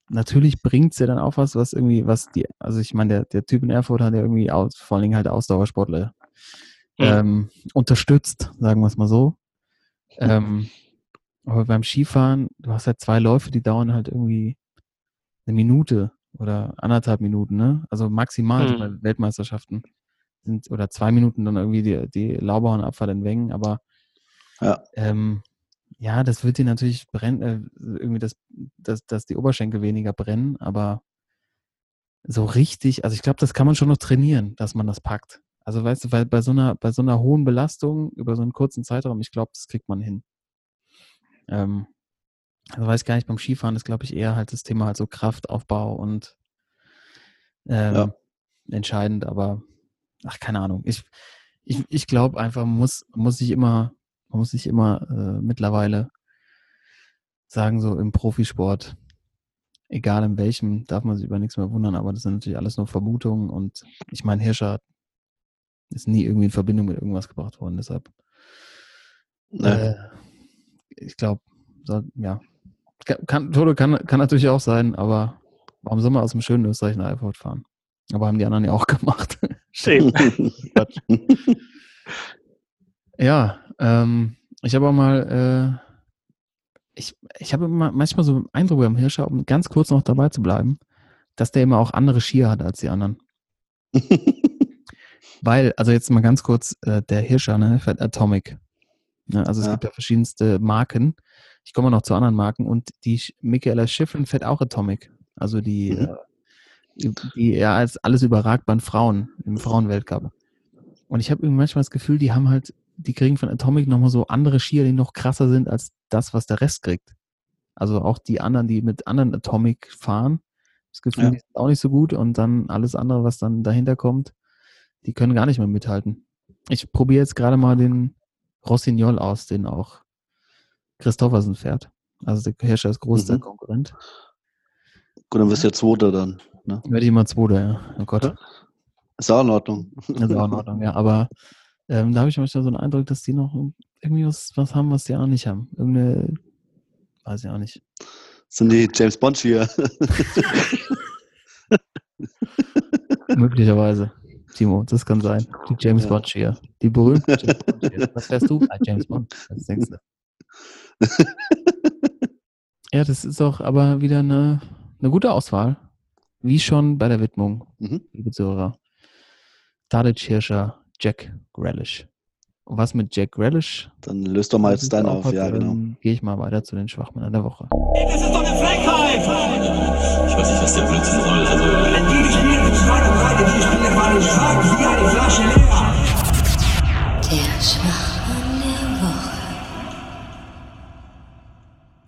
natürlich bringt's ja dann auch was, was irgendwie, was die, also ich meine, der, der Typ in Erfurt hat ja irgendwie aus, vor allen Dingen halt Ausdauersportler ähm, unterstützt, sagen wir es mal so. Ähm, aber beim Skifahren, du hast halt zwei Läufe, die dauern halt irgendwie eine Minute oder anderthalb Minuten, ne? Also maximal Mhm. bei Weltmeisterschaften sind oder zwei Minuten dann irgendwie die, die Laubauernabfahrt in Wengen, aber Ja. ähm, ja, das wird dir natürlich brennen, äh, irgendwie das, das, dass die Oberschenkel weniger brennen, aber so richtig, also ich glaube, das kann man schon noch trainieren, dass man das packt. Also weißt du, weil bei so einer, bei so einer hohen Belastung über so einen kurzen Zeitraum, ich glaube, das kriegt man hin. Ähm, also weiß ich gar nicht, beim Skifahren ist, glaube ich, eher halt das Thema halt so Kraftaufbau und ähm, Ja. entscheidend, aber ach, keine Ahnung. Ich, ich, ich glaube einfach, man muss, muss sich immer, man muss sich immer äh, mittlerweile sagen, so im Profisport, egal in welchem, darf man sich über nichts mehr wundern, aber das sind natürlich alles nur Vermutungen und ich meine, Hirscher ist nie irgendwie in Verbindung mit irgendwas gebracht worden, deshalb äh, ich glaube, so, ja. Kann, kann, Toto kann, kann natürlich auch sein, aber warum soll man aus dem schönen Österreich nach Erfurt fahren? Aber haben die anderen ja auch gemacht. Quatsch. ja, ähm, ich habe auch mal, äh, ich, ich habe manchmal so einen Eindruck beim Hirscher, um ganz kurz noch dabei zu bleiben, dass der immer auch andere Skier hat als die anderen. Weil, also jetzt mal ganz kurz, äh, der Hirscher, ne, fährt Atomic. Ne, also es Ja. gibt ja verschiedenste Marken. Ich komme noch zu anderen Marken und die Michaela Schiffrin fährt auch Atomic. Also die, Mhm. äh, die, die ja als alles den Frauen im Frauenweltcup. Und ich habe irgendwie manchmal das Gefühl, die haben halt, die kriegen von Atomic nochmal so andere Skier, die noch krasser sind als das, was der Rest kriegt. Also auch die anderen, die mit anderen Atomic fahren, das Gefühl, Ja. die sind auch nicht so gut und dann alles andere, was dann dahinter kommt, die können gar nicht mehr mithalten. Ich probiere jetzt gerade mal den Rossignol aus, den auch Christoffersen fährt. Also der Herrscher ist größter Mhm. Konkurrent. Gut, dann wirst du ja Zweiter dann. Ne? Werde ich mal Zweiter, ja. Oh Gott. Ist auch in Ordnung. Ist auch in Ordnung, ja. Aber ähm, da habe ich manchmal so einen Eindruck, dass die noch irgendwie was, was haben, was die anderen nicht haben. Irgendeine, weiß ich auch nicht. Das sind die James Bond hier. Möglicherweise. Timo, das kann sein. Die James Ja. Bond Cheer. Die berühmte James Bond Cheer. Was wärst du? Ah, James Bond. Was denkst du? Ja, das ist auch aber wieder eine, eine gute Auswahl. Wie schon bei der Widmung, Mhm. liebe Zuhörer. Tadic Hirscher, Jack Grealish. Und was mit Jack Grealish? Dann löst doch mal jetzt deinen auf. hat, Ja, genau. ähm, Gehe ich mal weiter zu den Schwachmännern der Woche. Das ist doch eine Frechheit! Ich weiß nicht, was der Blödsinn soll. Also, Die zwei und drei, die Spieler waren schwach wie eine Flasche leer. Der Schwachmann der Woche.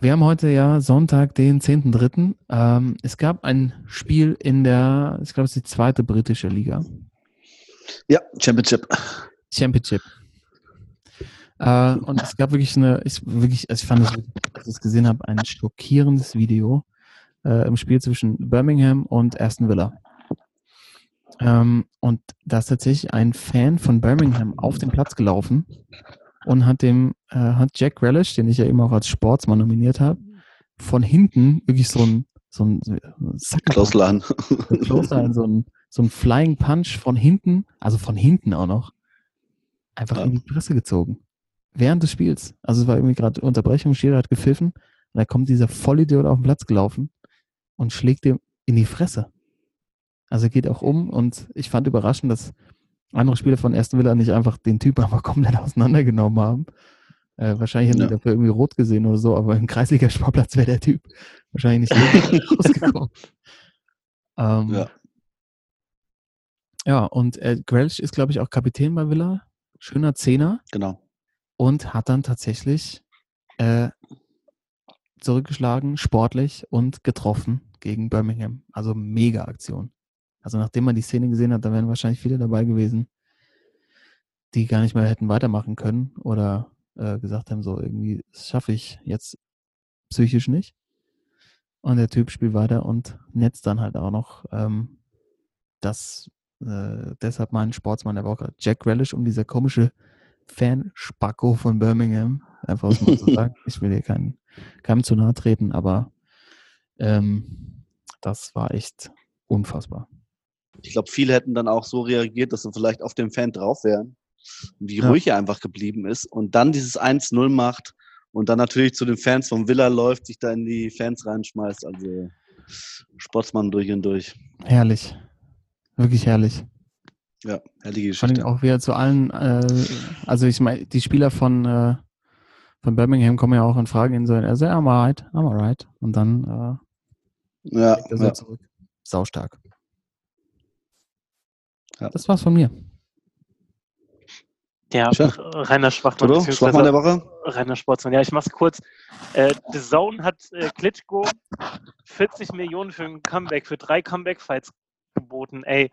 Wir haben heute ja Sonntag, den 10.3. Ähm, es gab ein Spiel in der, ich glaube, es ist die zweite britische Liga. Ja, Championship. Championship. Äh, und es gab wirklich eine, ich, wirklich, also ich fand es, als ich es gesehen habe, ein schockierendes Video äh, im Spiel zwischen Birmingham und Aston Villa. Ähm, und da ist tatsächlich ein Fan von Birmingham auf den Platz gelaufen und hat dem, äh, hat Jack Relish, den ich ja eben auch als Sportsmann nominiert habe, von hinten wirklich so ein, so ein Sack Klausladen. Closer, so ein, so ein Flying Punch von hinten, also von hinten auch noch, einfach Ja. in die Presse gezogen. Während des Spiels. Also es war irgendwie gerade Unterbrechung, Schiri hat gepfiffen und da kommt dieser Vollidiot auf den Platz gelaufen und schlägt ihm in die Fresse. Also geht auch um und ich fand überraschend, dass andere Spieler von Aston Villa nicht einfach den Typ einfach komplett auseinandergenommen haben. Äh, wahrscheinlich hätten Ja. die dafür irgendwie rot gesehen oder so, aber im Kreisliga-Sportplatz wäre der Typ wahrscheinlich nicht rausgekommen. Ähm, Ja. ja, und äh, Grealish ist, glaube ich, auch Kapitän bei Villa. Schöner Zehner Genau. Und hat dann tatsächlich äh, zurückgeschlagen, sportlich und getroffen gegen Birmingham. Also mega Aktion. Also nachdem man die Szene gesehen hat, da wären wahrscheinlich viele dabei gewesen, die gar nicht mehr hätten weitermachen können oder äh, gesagt haben, so irgendwie, das schaffe ich jetzt psychisch nicht. Und der Typ spielt weiter und netzt dann halt auch noch ähm, das, äh, deshalb mein Sportsmann der Woche, Jack Grealish und dieser komische Fan-Spacko von Birmingham, einfach was mal zu sagen. Ich will hier keinen, keinem zu nahe treten, aber ähm, das war echt unfassbar. Ich glaube, viele hätten dann auch so reagiert, dass sie vielleicht auf dem Fan drauf wären. Wie Ja. ruhig er einfach geblieben ist und dann dieses 1-0 macht und dann natürlich zu den Fans vom Villa läuft, sich da in die Fans reinschmeißt. Also Sportsmann durch und durch. Herrlich. Wirklich herrlich. Ja, herrliche Vor allem Geschichte. auch wieder zu allen, äh, also ich meine, die Spieler von, äh, von Birmingham kommen ja auch in Frage in so, also I'm alright, I'm alright. Und dann äh, Ja, er so ja. zurück. Saustark. Ja. Das war's von mir. Ja, Tja. reiner Schwachmann. Beziehungsweise Schwachmann der Woche? Reiner Sportsmann. Ja, ich mach's kurz. Äh, The Zone hat äh, Klitschko 40 Millionen für ein Comeback, für drei Comeback-Fights geboten. Ey,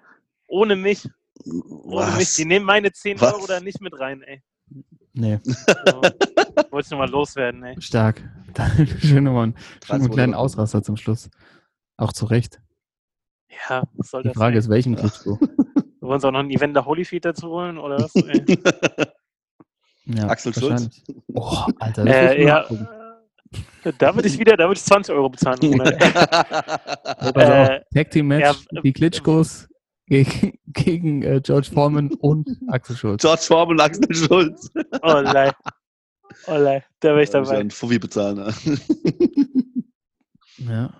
ohne mich, ohne mich. Die nehmen meine 10 Was? Euro da nicht mit rein, ey. Nee, So, Wollte ich nochmal loswerden, ey. stark. Schön nochmal einen, schön einen wurde kleinen Ausraster zum Schluss. Auch zu Recht. Ja, was soll Die das Frage ist, sein? welchen Klitschko? Wollen sie auch noch ein Evander Holyfield dazu holen, oder was? Ja, Axel Schulz? Oh, Alter, das äh, ja, äh, da würde ich wieder, da würde ich 20 Euro bezahlen. pass auf, äh, Tag Team Match, ja, die Klitschkos gegen, gegen äh, George Foreman und Axel Schulz. George Foreman und Axel Schulz. Oh, lei. Oh, lei. Da wäre ich Da muss ich dabei. einen Fuffi bezahlen. Ne? Ja.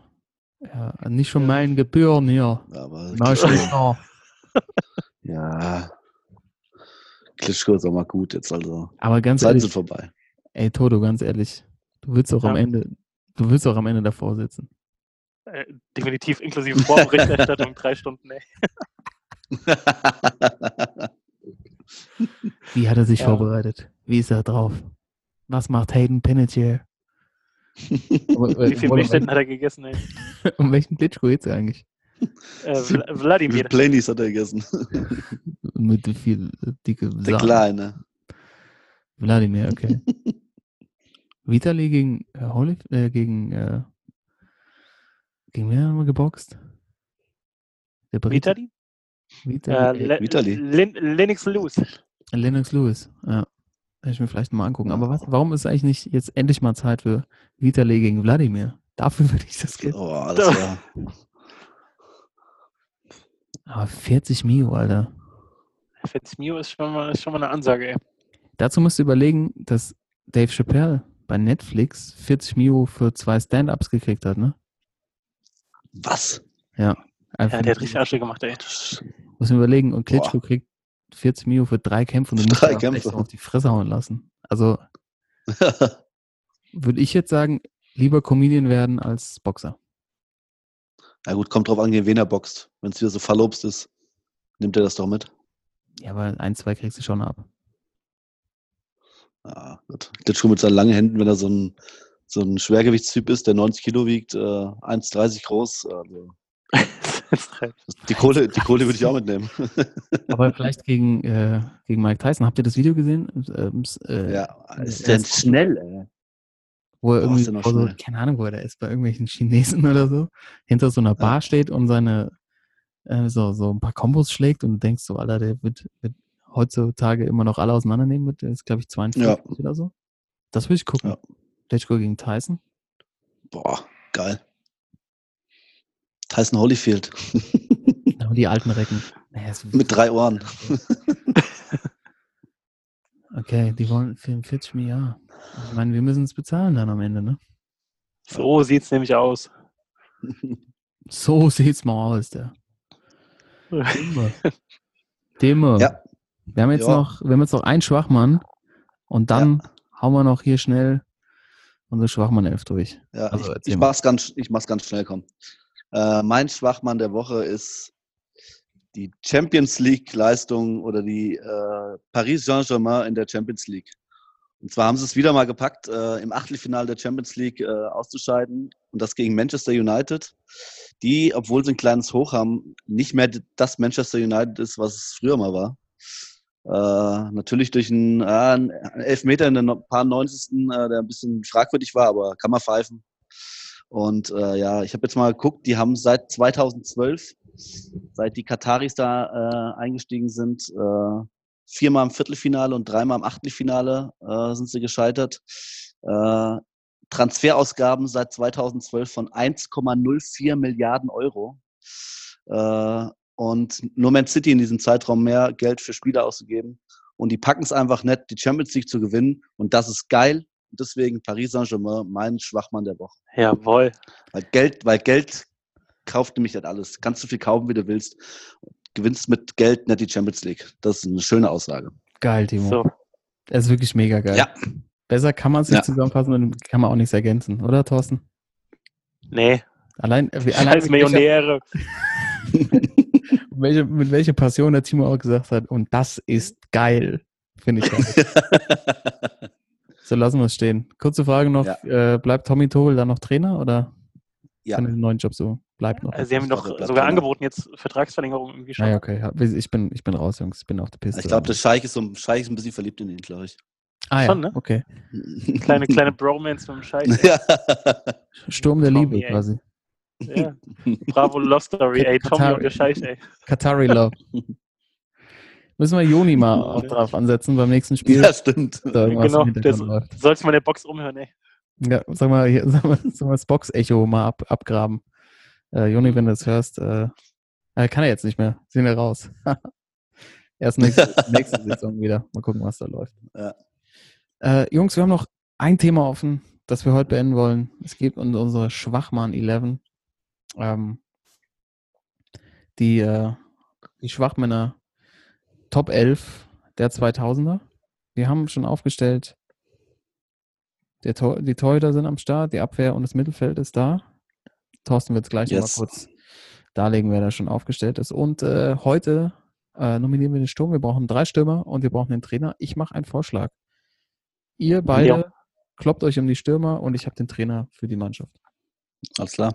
ja. Nicht von meinen Gebühren hier. Aber nach. ja. Klitschko ist auch mal gut jetzt also. Aber ganz Zeiten ehrlich, sind vorbei. ey Toto, ganz ehrlich, du willst auch am Ja. Ende, du willst auch am Ende davor sitzen. Äh, definitiv inklusive Vorberichterstattung drei Stunden, ey. Wie hat er sich Ja. vorbereitet? Wie ist er drauf? Was macht Hayden Panettiere? Äh, Wie viel Milchständen hat er gegessen, ey? Um welchen Klitschko geht's eigentlich? Äh, Vla- Wie viele Wladimir. Plainies hat er gegessen? Mit viel äh, dicke Der Sahne. Kleine. Wladimir, okay. Vitali gegen äh, Holy, äh, gegen äh, gegen wen haben wir geboxt? Der Brite? Vitali? Vitali, Äh, Vitali. Lin Linux Lewis. Lennox Lewis, ja. Werde ich mir vielleicht mal angucken. Aber was, warum ist eigentlich nicht jetzt endlich mal Zeit für Vitali gegen Wladimir? Dafür würde ich das Geld. Oh, das wär, Aber 40 Mio, Alter. 40 Mio ist schon mal, ist schon mal eine Ansage, ey. Dazu musst du überlegen, dass Dave Chappelle bei Netflix 40 Mio für zwei Stand-Ups gekriegt hat, ne? was? Einfach Ja, der hat richtig Asche gemacht, ey. Muss man überlegen, und Klitschko kriegt 40 Mio für drei Kämpfe und du musst drei ihn auf die Fresse hauen lassen. Also würde ich jetzt sagen, lieber Comedian werden als Boxer. Na gut, kommt drauf an, gegen wen er boxt. Wenn es wieder so verlobst ist, nimmt er das doch mit. Ja, aber ein, zwei kriegst du schon ab. Ja, gut. Klitschko mit seinen langen Händen, wenn er so ein, so ein Schwergewichtstyp ist, der 90 Kilo wiegt, äh, 1,30 groß. Also, die Kohle, die Kohle würde ich auch mitnehmen. Aber vielleicht gegen, äh, gegen Mike Tyson. Habt ihr das Video gesehen? Ähm, äh, ja, ist der ist- schnell, ey. Wo er irgendwie, vor so, keine Ahnung, wo er da ist, bei irgendwelchen Chinesen oder so, hinter so einer Bar steht und seine, äh, so, so ein paar Kombos schlägt und du denkst so, Alter, der wird, wird heutzutage immer noch alle auseinandernehmen mit, der ist glaube ich 42 oder so. Das will ich gucken. Ja. Klitschko gegen Tyson. Boah, geil. Tyson Holyfield. Aber die alten Recken. Naja, es- Mit drei Ohren. Okay, die wollen 44 Milliarden. Ich meine, wir müssen es bezahlen dann am Ende, ne? So sieht's nämlich aus. So sieht's mal aus, der. Dimmer. Dimmer. Ja. Wir haben jetzt Ja. noch, wir haben jetzt noch einen Schwachmann und dann hauen wir noch hier schnell unsere Schwachmann-Elf durch. Ja, Also, ich, ich, mach's ganz, ich mach's ganz schnell, komm. Äh, mein Schwachmann der Woche ist die Champions League-Leistung oder die äh, Paris Saint-Germain in der Champions League. Und zwar haben sie es wieder mal gepackt, äh, im Achtelfinale der Champions League äh, auszuscheiden und das gegen Manchester United, die, obwohl sie ein kleines Hoch haben, nicht mehr das Manchester United ist, was es früher mal war. Äh, natürlich durch einen, äh, einen Elfmeter in der no- paar 90. Äh, der ein bisschen fragwürdig war, aber kann man pfeifen. Und äh, ja, ich habe jetzt mal geguckt, die haben seit 2012, seit die Kataris da äh, eingestiegen sind, äh, viermal im Viertelfinale und dreimal im Achtelfinale äh, sind sie gescheitert. Äh, Transferausgaben seit 2012 von 1,04 Milliarden Euro. Äh, und nur Man City in diesem Zeitraum mehr Geld für Spieler auszugeben. Und die packen es einfach nicht, die Champions League zu gewinnen. Und das ist geil. Und deswegen Paris Saint-Germain, mein Schwachmann der Woche. Jawohl. Weil Geld, weil Geld kauft nämlich nicht alles. Kannst du viel kaufen, wie du willst. Gewinnst mit Geld nicht die Champions League. Das ist eine schöne Aussage. Geil, Timo. So. Das ist wirklich mega geil. Ja. Besser kann man es nicht Ja. zusammenfassen und kann man auch nichts ergänzen, oder Thorsten? Nee. Allein, äh, allein Als mit welcher, Millionäre. welche, mit welcher Passion der Timo auch gesagt hat, und das ist geil. Finde ich geil. so, lassen wir es stehen. Kurze Frage noch, Ja. äh, bleibt Tommy Tobel dann noch Trainer oder ja. kann er den neuen Job so? Bleibt noch. Also sie haben bleibt sogar Trainer. angeboten, jetzt Vertragsverlängerung irgendwie schon. Ah, ja, okay. Ja, Ich bin, ich bin raus, Jungs. Ich bin auf der Piste. Ich glaube, der Scheich ist, so, Scheich ist ein bisschen verliebt in ihn, glaube ich. ah, ja, schon, ne? okay. Kleine, kleine Bromance mit dem Scheiß. ey. ja. Sturm der Tommy, Liebe ey. quasi. Ja. Bravo Love Story, ey. Tommy Katar- und der Scheiß, ey. Katari Love. Müssen wir Joni mal auch drauf ansetzen beim nächsten Spiel. ja, stimmt. Genau, das-. Sollst mal in der Box umhören, ey. Ja, sag mal, hier, sag mal, sag mal das Box-Echo mal ab, abgraben. Äh, Joni, wenn du das hörst, äh, äh, kann er jetzt nicht mehr. Sind wir raus. Erst nächste, nächste Saison wieder. Mal gucken, was da läuft. Ja. Äh, Jungs, wir haben noch ein Thema offen, das wir heute beenden wollen. Es geht um unsere Schwachmann 11. Ähm, die, äh, die Schwachmänner Top 11 der 2000er. Wir haben schon aufgestellt, der Tor, die Torhüter sind am Start, die Abwehr und das Mittelfeld ist da. Thorsten wird es gleich Yes. noch mal kurz darlegen, wer da schon aufgestellt ist. Und äh, heute äh, nominieren wir den Sturm. Wir brauchen drei Stürmer und wir brauchen den Trainer. Ich mache einen Vorschlag. Ihr beide Ja. kloppt euch um die Stürmer und ich habe den Trainer für die Mannschaft. Alles klar.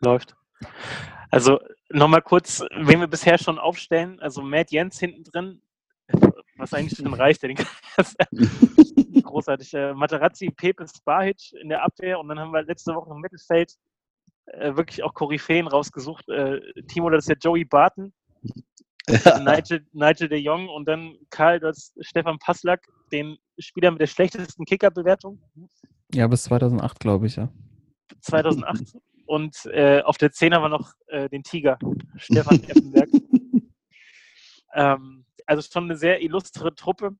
Läuft. Also nochmal kurz, wen wir bisher schon aufstellen. Also Matt Jens hinten drin, was eigentlich schon reicht. Der den großartig. Äh, Materazzi, Pepe, Spahic in der Abwehr und dann haben wir letzte Woche im Mittelfeld äh, wirklich auch Koryphäen rausgesucht. Äh, Timo, das ist ja Joey Barton. Ja. Nigel, Nigel de Jong und dann Karl, du hast Stefan Passlack, den Spieler mit der schlechtesten Kickerbewertung Ja, bis 2008, glaube ich, ja. 2008. und äh, auf der 10er war noch äh, den Tiger, Stefan Effenberg. ähm, also schon eine sehr illustre Truppe.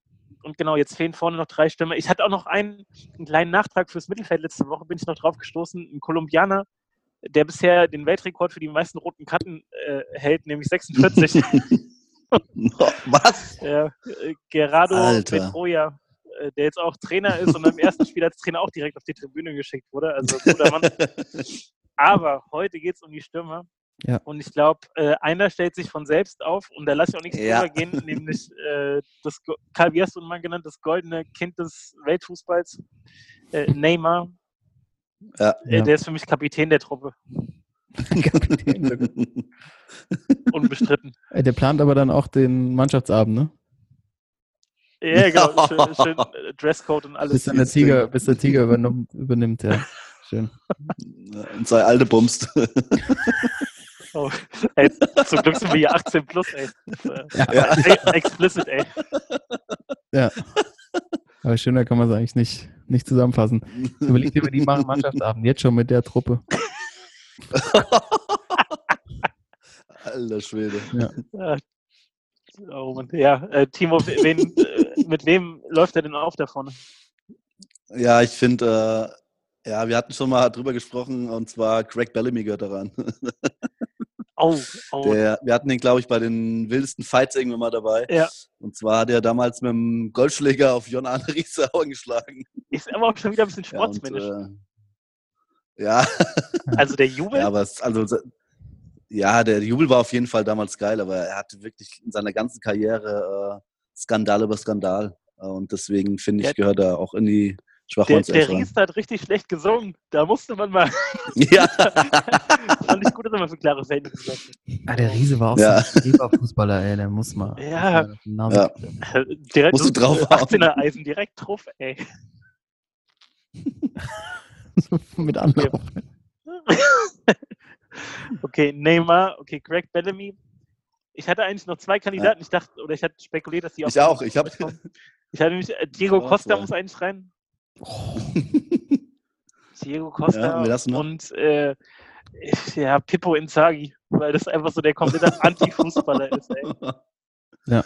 Und genau, jetzt fehlen vorne noch drei Stürmer. Ich hatte auch noch einen, einen kleinen Nachtrag fürs Mittelfeld letzte Woche, bin ich noch drauf gestoßen. Ein Kolumbianer, der bisher den Weltrekord für die meisten roten Karten äh, hält, nämlich 46. Was? Ja, äh, Gerardo Alter. Pedroia, äh, der jetzt auch Trainer ist und im ersten Spiel als Trainer auch direkt auf die Tribüne geschickt wurde. Also guter Mann. Aber heute geht es um die Stürmer. Ja. Und ich glaube, äh, einer stellt sich von selbst auf und da lasse ich auch nichts Ja. drüber gehen, nämlich äh, das, Go- Karl, wie hast du mal genannt, das goldene Kind des Weltfußballs, äh, Neymar. Ja. Äh. Der ist für mich Kapitän der Truppe, unbestritten. Ey, Der plant aber dann auch den Mannschaftsabend, ne? Ja, genau, schön, schön äh, Dresscode und alles. Bis dann der Tiger, bis der Tiger übernommen, übernimmt, ja. Schön. Und sei alte bumst. Oh, ey, zum Glück sind wir hier 18 plus, ey. Äh, Ja. Ja. ey, Explicit, ey. Ja. Aber schöner kann man es eigentlich nicht, nicht zusammenfassen. Überleg dir, die machen Mannschaftsabend, jetzt schon mit der Truppe. Alter Schwede. Ja, oh, Mann. ja äh, Timo, wen, äh, mit wem läuft er denn auf da vorne? Ja, ich finde, äh, ja, wir hatten schon mal drüber gesprochen und zwar Craig Bellamy gehört daran. Oh, oh. Der, wir hatten den, glaube ich, bei den wildesten Fights irgendwann mal dabei. Ja. Und zwar hat er damals mit dem Goldschläger auf Jon Arne Riesauer geschlagen. Ist aber auch schon wieder ein bisschen Ja, und, sportsmännisch. äh, ja, also der Jubel, ja, aber es, also, ja, der Jubel war auf jeden Fall damals geil, aber er hatte wirklich in seiner ganzen Karriere äh, Skandal über Skandal. Und deswegen finde ich, Ja. gehört er auch in die der, der Ries hat richtig schlecht gesungen. Da musste man mal, Ja, fand ich gut, dass er mal für klare Verhältnisse gesagt hat. Ah, der Riese war auch Ja. so ein Leberfußballer, ey, der muss mal. Ja. muss Ja. Äh, Direkt Musst du draufhauen. 18er Eisen direkt drauf, ey. Mit Anlauf. okay, Neymar, okay, Greg Bellamy. Ich hatte eigentlich noch zwei Kandidaten. Ich dachte, oder ich hatte spekuliert, dass die ich auch. Ich habe kommen. Ich hatte nämlich, äh, Diego Ja, Costa muss eigentlich rein. Oh, Diego Ja, Costa noch? und äh, ja, Pippo Inzaghi, weil das einfach so der komplette Anti-Fußballer ist, ey. Ja.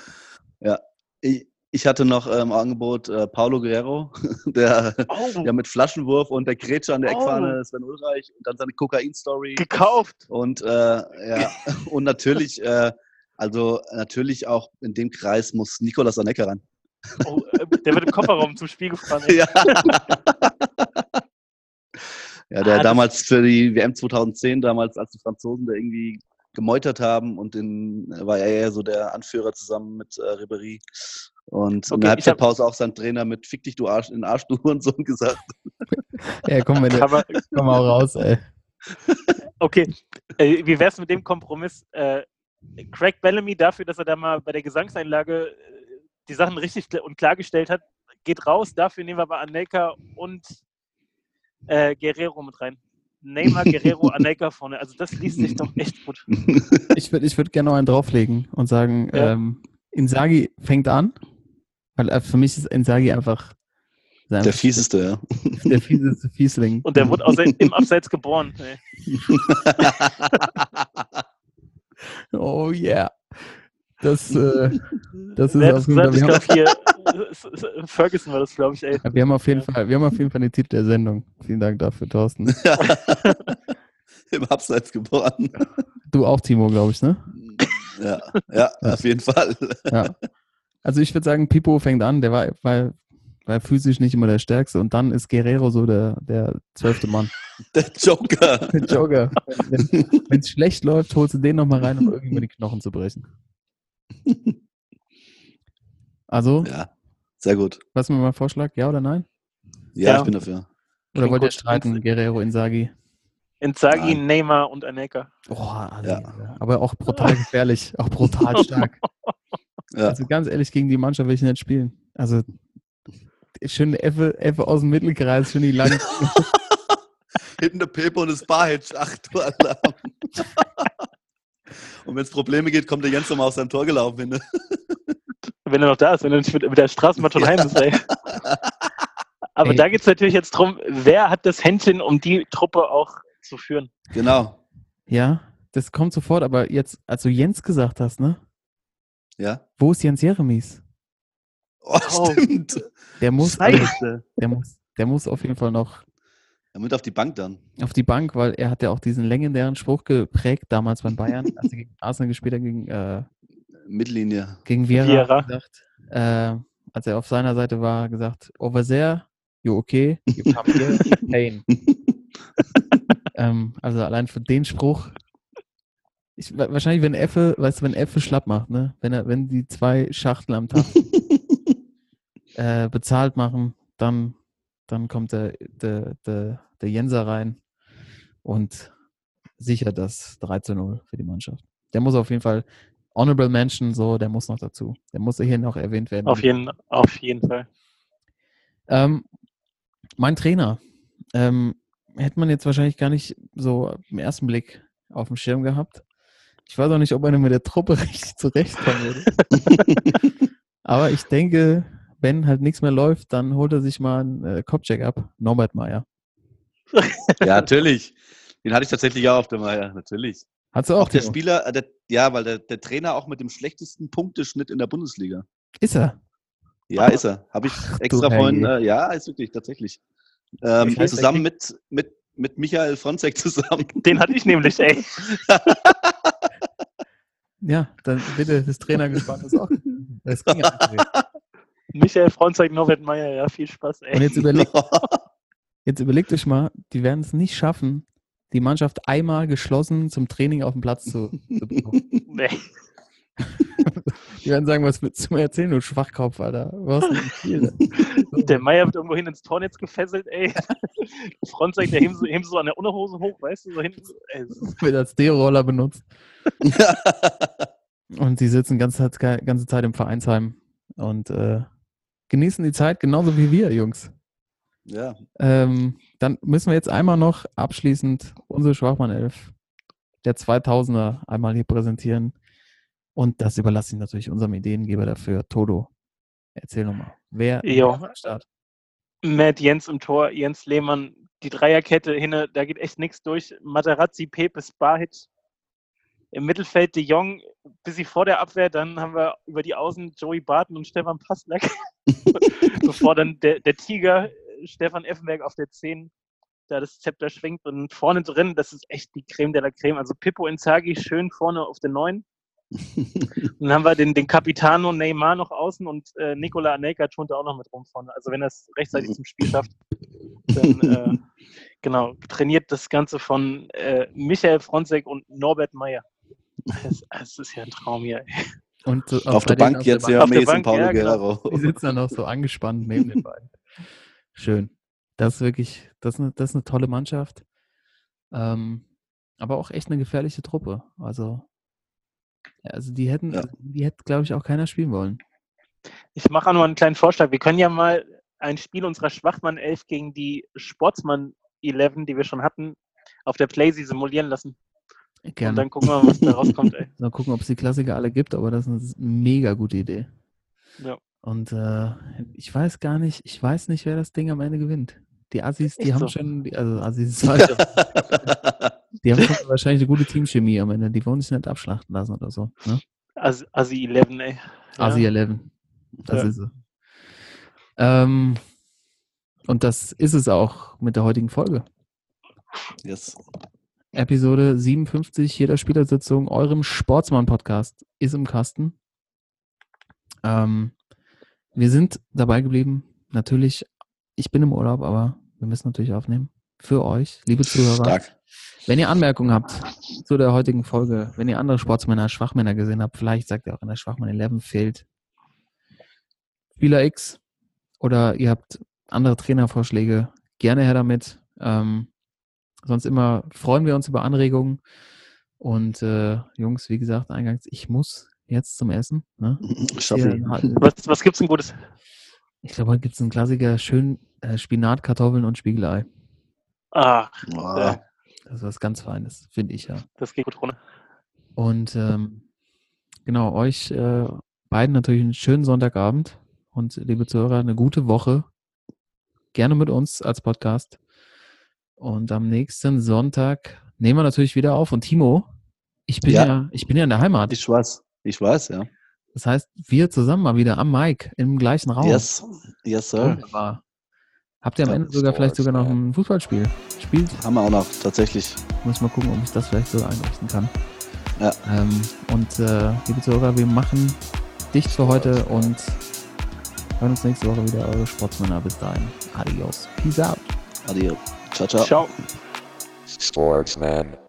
Ja. Ich, ich hatte noch ähm, im Angebot äh, Paulo Guerrero, der Oh, ja mit Flaschenwurf und der Grätsche an der Oh. Eckfahne Sven Ulreich und dann seine Kokain-Story. gekauft. Und äh, ja, und natürlich, äh, also natürlich auch in dem Kreis muss Nicolas Anecka ran. Oh, äh, der wird im Kofferraum zum Spiel gefahren. Ja. ja, der Ah, damals für die WM 2010, damals als die Franzosen da irgendwie gemeutert haben und den war er eher so der Anführer zusammen mit äh, Ribéry. Und in Okay, der ich hab- Halbzeitpause auch sein Trainer mit Fick dich, du Arsch, in den Arsch, du und so gesagt. ja, komm, wenn komm mal raus, ey. okay, äh, wie wär's mit dem Kompromiss? Äh, Craig Bellamy dafür, dass er da mal bei der Gesangseinlage äh, die Sachen richtig und klargestellt hat, geht raus. Dafür nehmen wir aber Anelka und äh, Guerrero mit rein. Neymar, Guerrero, Anelka vorne. Also das liest sich doch echt gut. Ich würde ich würd gerne noch einen drauflegen und sagen, Ja. ähm, Inzaghi fängt an, weil äh, für mich ist Inzaghi einfach Der fieseste, ja. der fieseste Fiesling. Und der wurde außer, im Abseits geboren. Ey. Oh yeah. Das, äh, das ist hat auf jeden gesagt? Ich Fall, glaube hier, Ferguson war das, glaube ich, ey. wir haben auf jeden Fall, wir haben auf jeden Fall den Titel der Sendung. Vielen Dank dafür, Thorsten. Im Abseits geboren. Du auch, Timo, glaube ich, ne? Ja, ja, Ja. auf jeden Fall. Ja. Also ich würde sagen, Pipo fängt an, der war, war, war physisch nicht immer der Stärkste und dann ist Guerrero so der, der zwölfte Mann. Der Joker. Der Joker. Wenn es schlecht läuft, holst du den nochmal rein, um irgendwann die Knochen zu brechen. Also, Ja, sehr gut. was mir mal Vorschlag, ja oder nein? Ja, Ja. ich bin dafür. Oder Klingt wollt ihr gut. streiten, Guerrero, Inzaghi? Inzaghi, Nein. Neymar und Anelka. Oh, also, Ja. aber auch brutal gefährlich, auch brutal stark. Ja. Also ganz ehrlich, gegen die Mannschaft will ich nicht spielen. Also schön Effe, Effe aus dem Mittelkreis, schön die langen. Hinten der Pepe und das Barhitch. Ach du Alarm. Und wenn es Probleme geht, kommt der Jens nochmal aus seinem Tor gelaufen. Finde. Wenn er noch da ist, wenn er nicht mit, mit der Straßenbahn schon heim ist, ey. Aber Ey. da geht es natürlich jetzt drum, wer hat das Händchen, um die Truppe auch zu führen? Genau. Ja, das kommt sofort, aber jetzt, als du Jens gesagt hast, ne? Ja. Wo ist Jens Jeremies? Oh, Oh. stimmt. Der muss, Scheiße. der muss, der muss auf jeden Fall noch Er mit auf die Bank dann. auf die Bank, weil er hat ja auch diesen legendären Spruch geprägt damals beim Bayern, als er gegen Arsenal gespielt hat, gegen, äh, Mittellinie. gegen Viera, Vieira. gesagt, äh, als er auf seiner Seite war, gesagt, over there, you okay, you come here, pain. ähm, also allein für den Spruch, ich, wa- wahrscheinlich wenn Effe, weißt du, wenn Effe schlapp macht, ne, wenn er, wenn die zwei Schachteln am Tag äh, bezahlt machen, dann, dann kommt der, der, der, der Jenser rein und sichert das 3 zu 0 für die Mannschaft. Der muss auf jeden Fall Honorable Mention, so, der muss noch dazu. Der muss hier noch erwähnt werden. Auf jeden, auf jeden Fall. Ähm, mein Trainer, ähm, hätte man jetzt wahrscheinlich gar nicht so im ersten Blick auf dem Schirm gehabt. Ich weiß auch nicht, ob er mit der Truppe richtig zurechtkommen würde. Aber ich denke, wenn halt nichts mehr läuft, dann holt er sich mal einen äh, Kopfcheck ab. Norbert Meyer. Ja, natürlich. Den hatte ich tatsächlich auch auf der Meier, natürlich. Hast du auch, Auch der Timo? Spieler, äh, der, ja, weil der, der Trainer auch mit dem schlechtesten Punkteschnitt in der Bundesliga. Ist er? Ja, ist er. Habe ich extra du vorhin, äh, ja, ist wirklich, tatsächlich. Ähm, zusammen mit, mit, mit Michael Fronzek zusammen. Den hatte ich nämlich, ey. Ja, dann bitte das Trainergespann ist auch. Das ging ja nicht. Michael Fronzek, Norbert Meyer, ja, viel Spaß, ey. Und jetzt überlegt, jetzt überlegt euch mal, die werden es nicht schaffen, die Mannschaft einmal geschlossen zum Training auf dem Platz zu, zu bekommen. Nee. Die werden sagen, was willst du mir erzählen, du Schwachkopf, Alter? Was? Der Meier wird irgendwo hin ins Tornetz gefesselt, ey. Fronzek, der hebt so, hebt so an der Unterhose hoch, weißt du, so hinten. Ey, wird als D-Roller benutzt. Und die sitzen ganze Zeit, ganze Zeit im Vereinsheim und äh, genießen die Zeit genauso wie wir, Jungs. ja, Ähm, dann müssen wir jetzt einmal noch abschließend unsere Schwachmann 11 der 2000er einmal hier präsentieren. Und das überlasse ich natürlich unserem Ideengeber dafür, Todo. Erzähl nochmal. Wer, Jo. Start? Matt Jens im Tor, Jens Lehmann, die Dreierkette hinne, da geht echt nichts durch. Materazzi, Pepe, Spahic. Im Mittelfeld De Jong, bisschen vor der Abwehr, dann haben wir über die Außen Joey Barton und Stefan Passlack. Bevor dann der, der Tiger, äh, Stefan Effenberg auf der 10, da das Zepter schwingt. Und vorne drin, das ist echt die Creme de la Creme. Also Pippo Inzaghi schön vorne auf der 9. Dann haben wir den, den Capitano Neymar noch außen und äh, Nikola Anelka turnt auch noch mit rum vorne. Also wenn er es rechtzeitig zum Spiel schafft, dann äh, genau, trainiert das Ganze von äh, Michael Fronzek und Norbert Meyer. Es, es ist ja ein Traum hier. Und so- auf bei der Bank auf jetzt der ja Auf der Mason Bank, Paulo ja. Guerrero. Die sitzen dann auch so angespannt neben den beiden. Schön. Das ist wirklich, das ist eine, das ist eine tolle Mannschaft. Ähm, aber auch echt eine gefährliche Truppe. Also, ja, also die hätten, Ja. also die hätte, glaube ich, auch keiner spielen wollen. Ich mache auch noch einen kleinen Vorschlag. Wir können ja mal ein Spiel unserer Schwachmann 11 gegen die Sportsmann 11, die wir schon hatten, auf der Playsee simulieren lassen. Und Gerne. dann gucken wir mal, was da rauskommt. Ey. Mal gucken, ob es die Klassiker alle gibt, aber das ist eine mega gute Idee. Ja. Und äh, ich weiß gar nicht, ich weiß nicht, wer das Ding am Ende gewinnt. Die Assis, die Echt haben so? schon, also Assis ist falsch, die haben schon wahrscheinlich eine gute Teamchemie am Ende. Die wollen sich nicht abschlachten lassen oder so. Ne? Asi, Asi 11, ey. Ja. Asi 11. Das Ja. ist es. Ähm, und das ist es auch mit der heutigen Folge. yes. Episode 57 jeder Spielersitzung, eurem Sportsmann-Podcast, ist im Kasten. Ähm, wir sind dabei geblieben. Natürlich, ich bin im Urlaub, aber wir müssen natürlich aufnehmen. Für euch, liebe Zuhörer. Stark. Wenn ihr Anmerkungen habt zu der heutigen Folge, wenn ihr andere Sportsmänner, Schwachmänner gesehen habt, vielleicht sagt ihr auch in der Schwachmann 11 fehlt Spieler X oder ihr habt andere Trainervorschläge, gerne her damit. Ähm, sonst immer freuen wir uns über Anregungen. Und äh, Jungs, wie gesagt, eingangs, ich muss jetzt zum Essen. Ne? Schaffi. Hier, Was, was gibt's denn Gutes? ich glaube, heute gibt es einen Klassiker, schön äh, Spinat, Kartoffeln und Spiegelei. Ah, Ah, Das ist was ganz Feines, finde ich ja. das geht gut runter. Und ähm, genau, euch äh, beiden natürlich einen schönen Sonntagabend und liebe Zuhörer, eine gute Woche. Gerne mit uns als Podcast. Und am nächsten Sonntag nehmen wir natürlich wieder auf. Und Timo, ich bin ja, Ja. ich bin ja in der Heimat. Ich weiß, ich weiß, ja. Das heißt, wir zusammen mal wieder am Mic im gleichen Raum. Yes, yes, sir. Wunderbar. Habt ihr am Ja, Ende sogar vielleicht sogar noch ein Fußballspiel? Spielt? Haben wir auch noch, tatsächlich. Muss mal gucken, ob ich das vielleicht so einrichten kann. Ja. Ähm, und äh, liebe Zuhörer, wir machen dicht für heute und hören uns nächste Woche wieder. Eure Sportsmänner. Bis dahin. Adios. Peace out. Adios. Ciao, ciao. Ciao. Sportsman.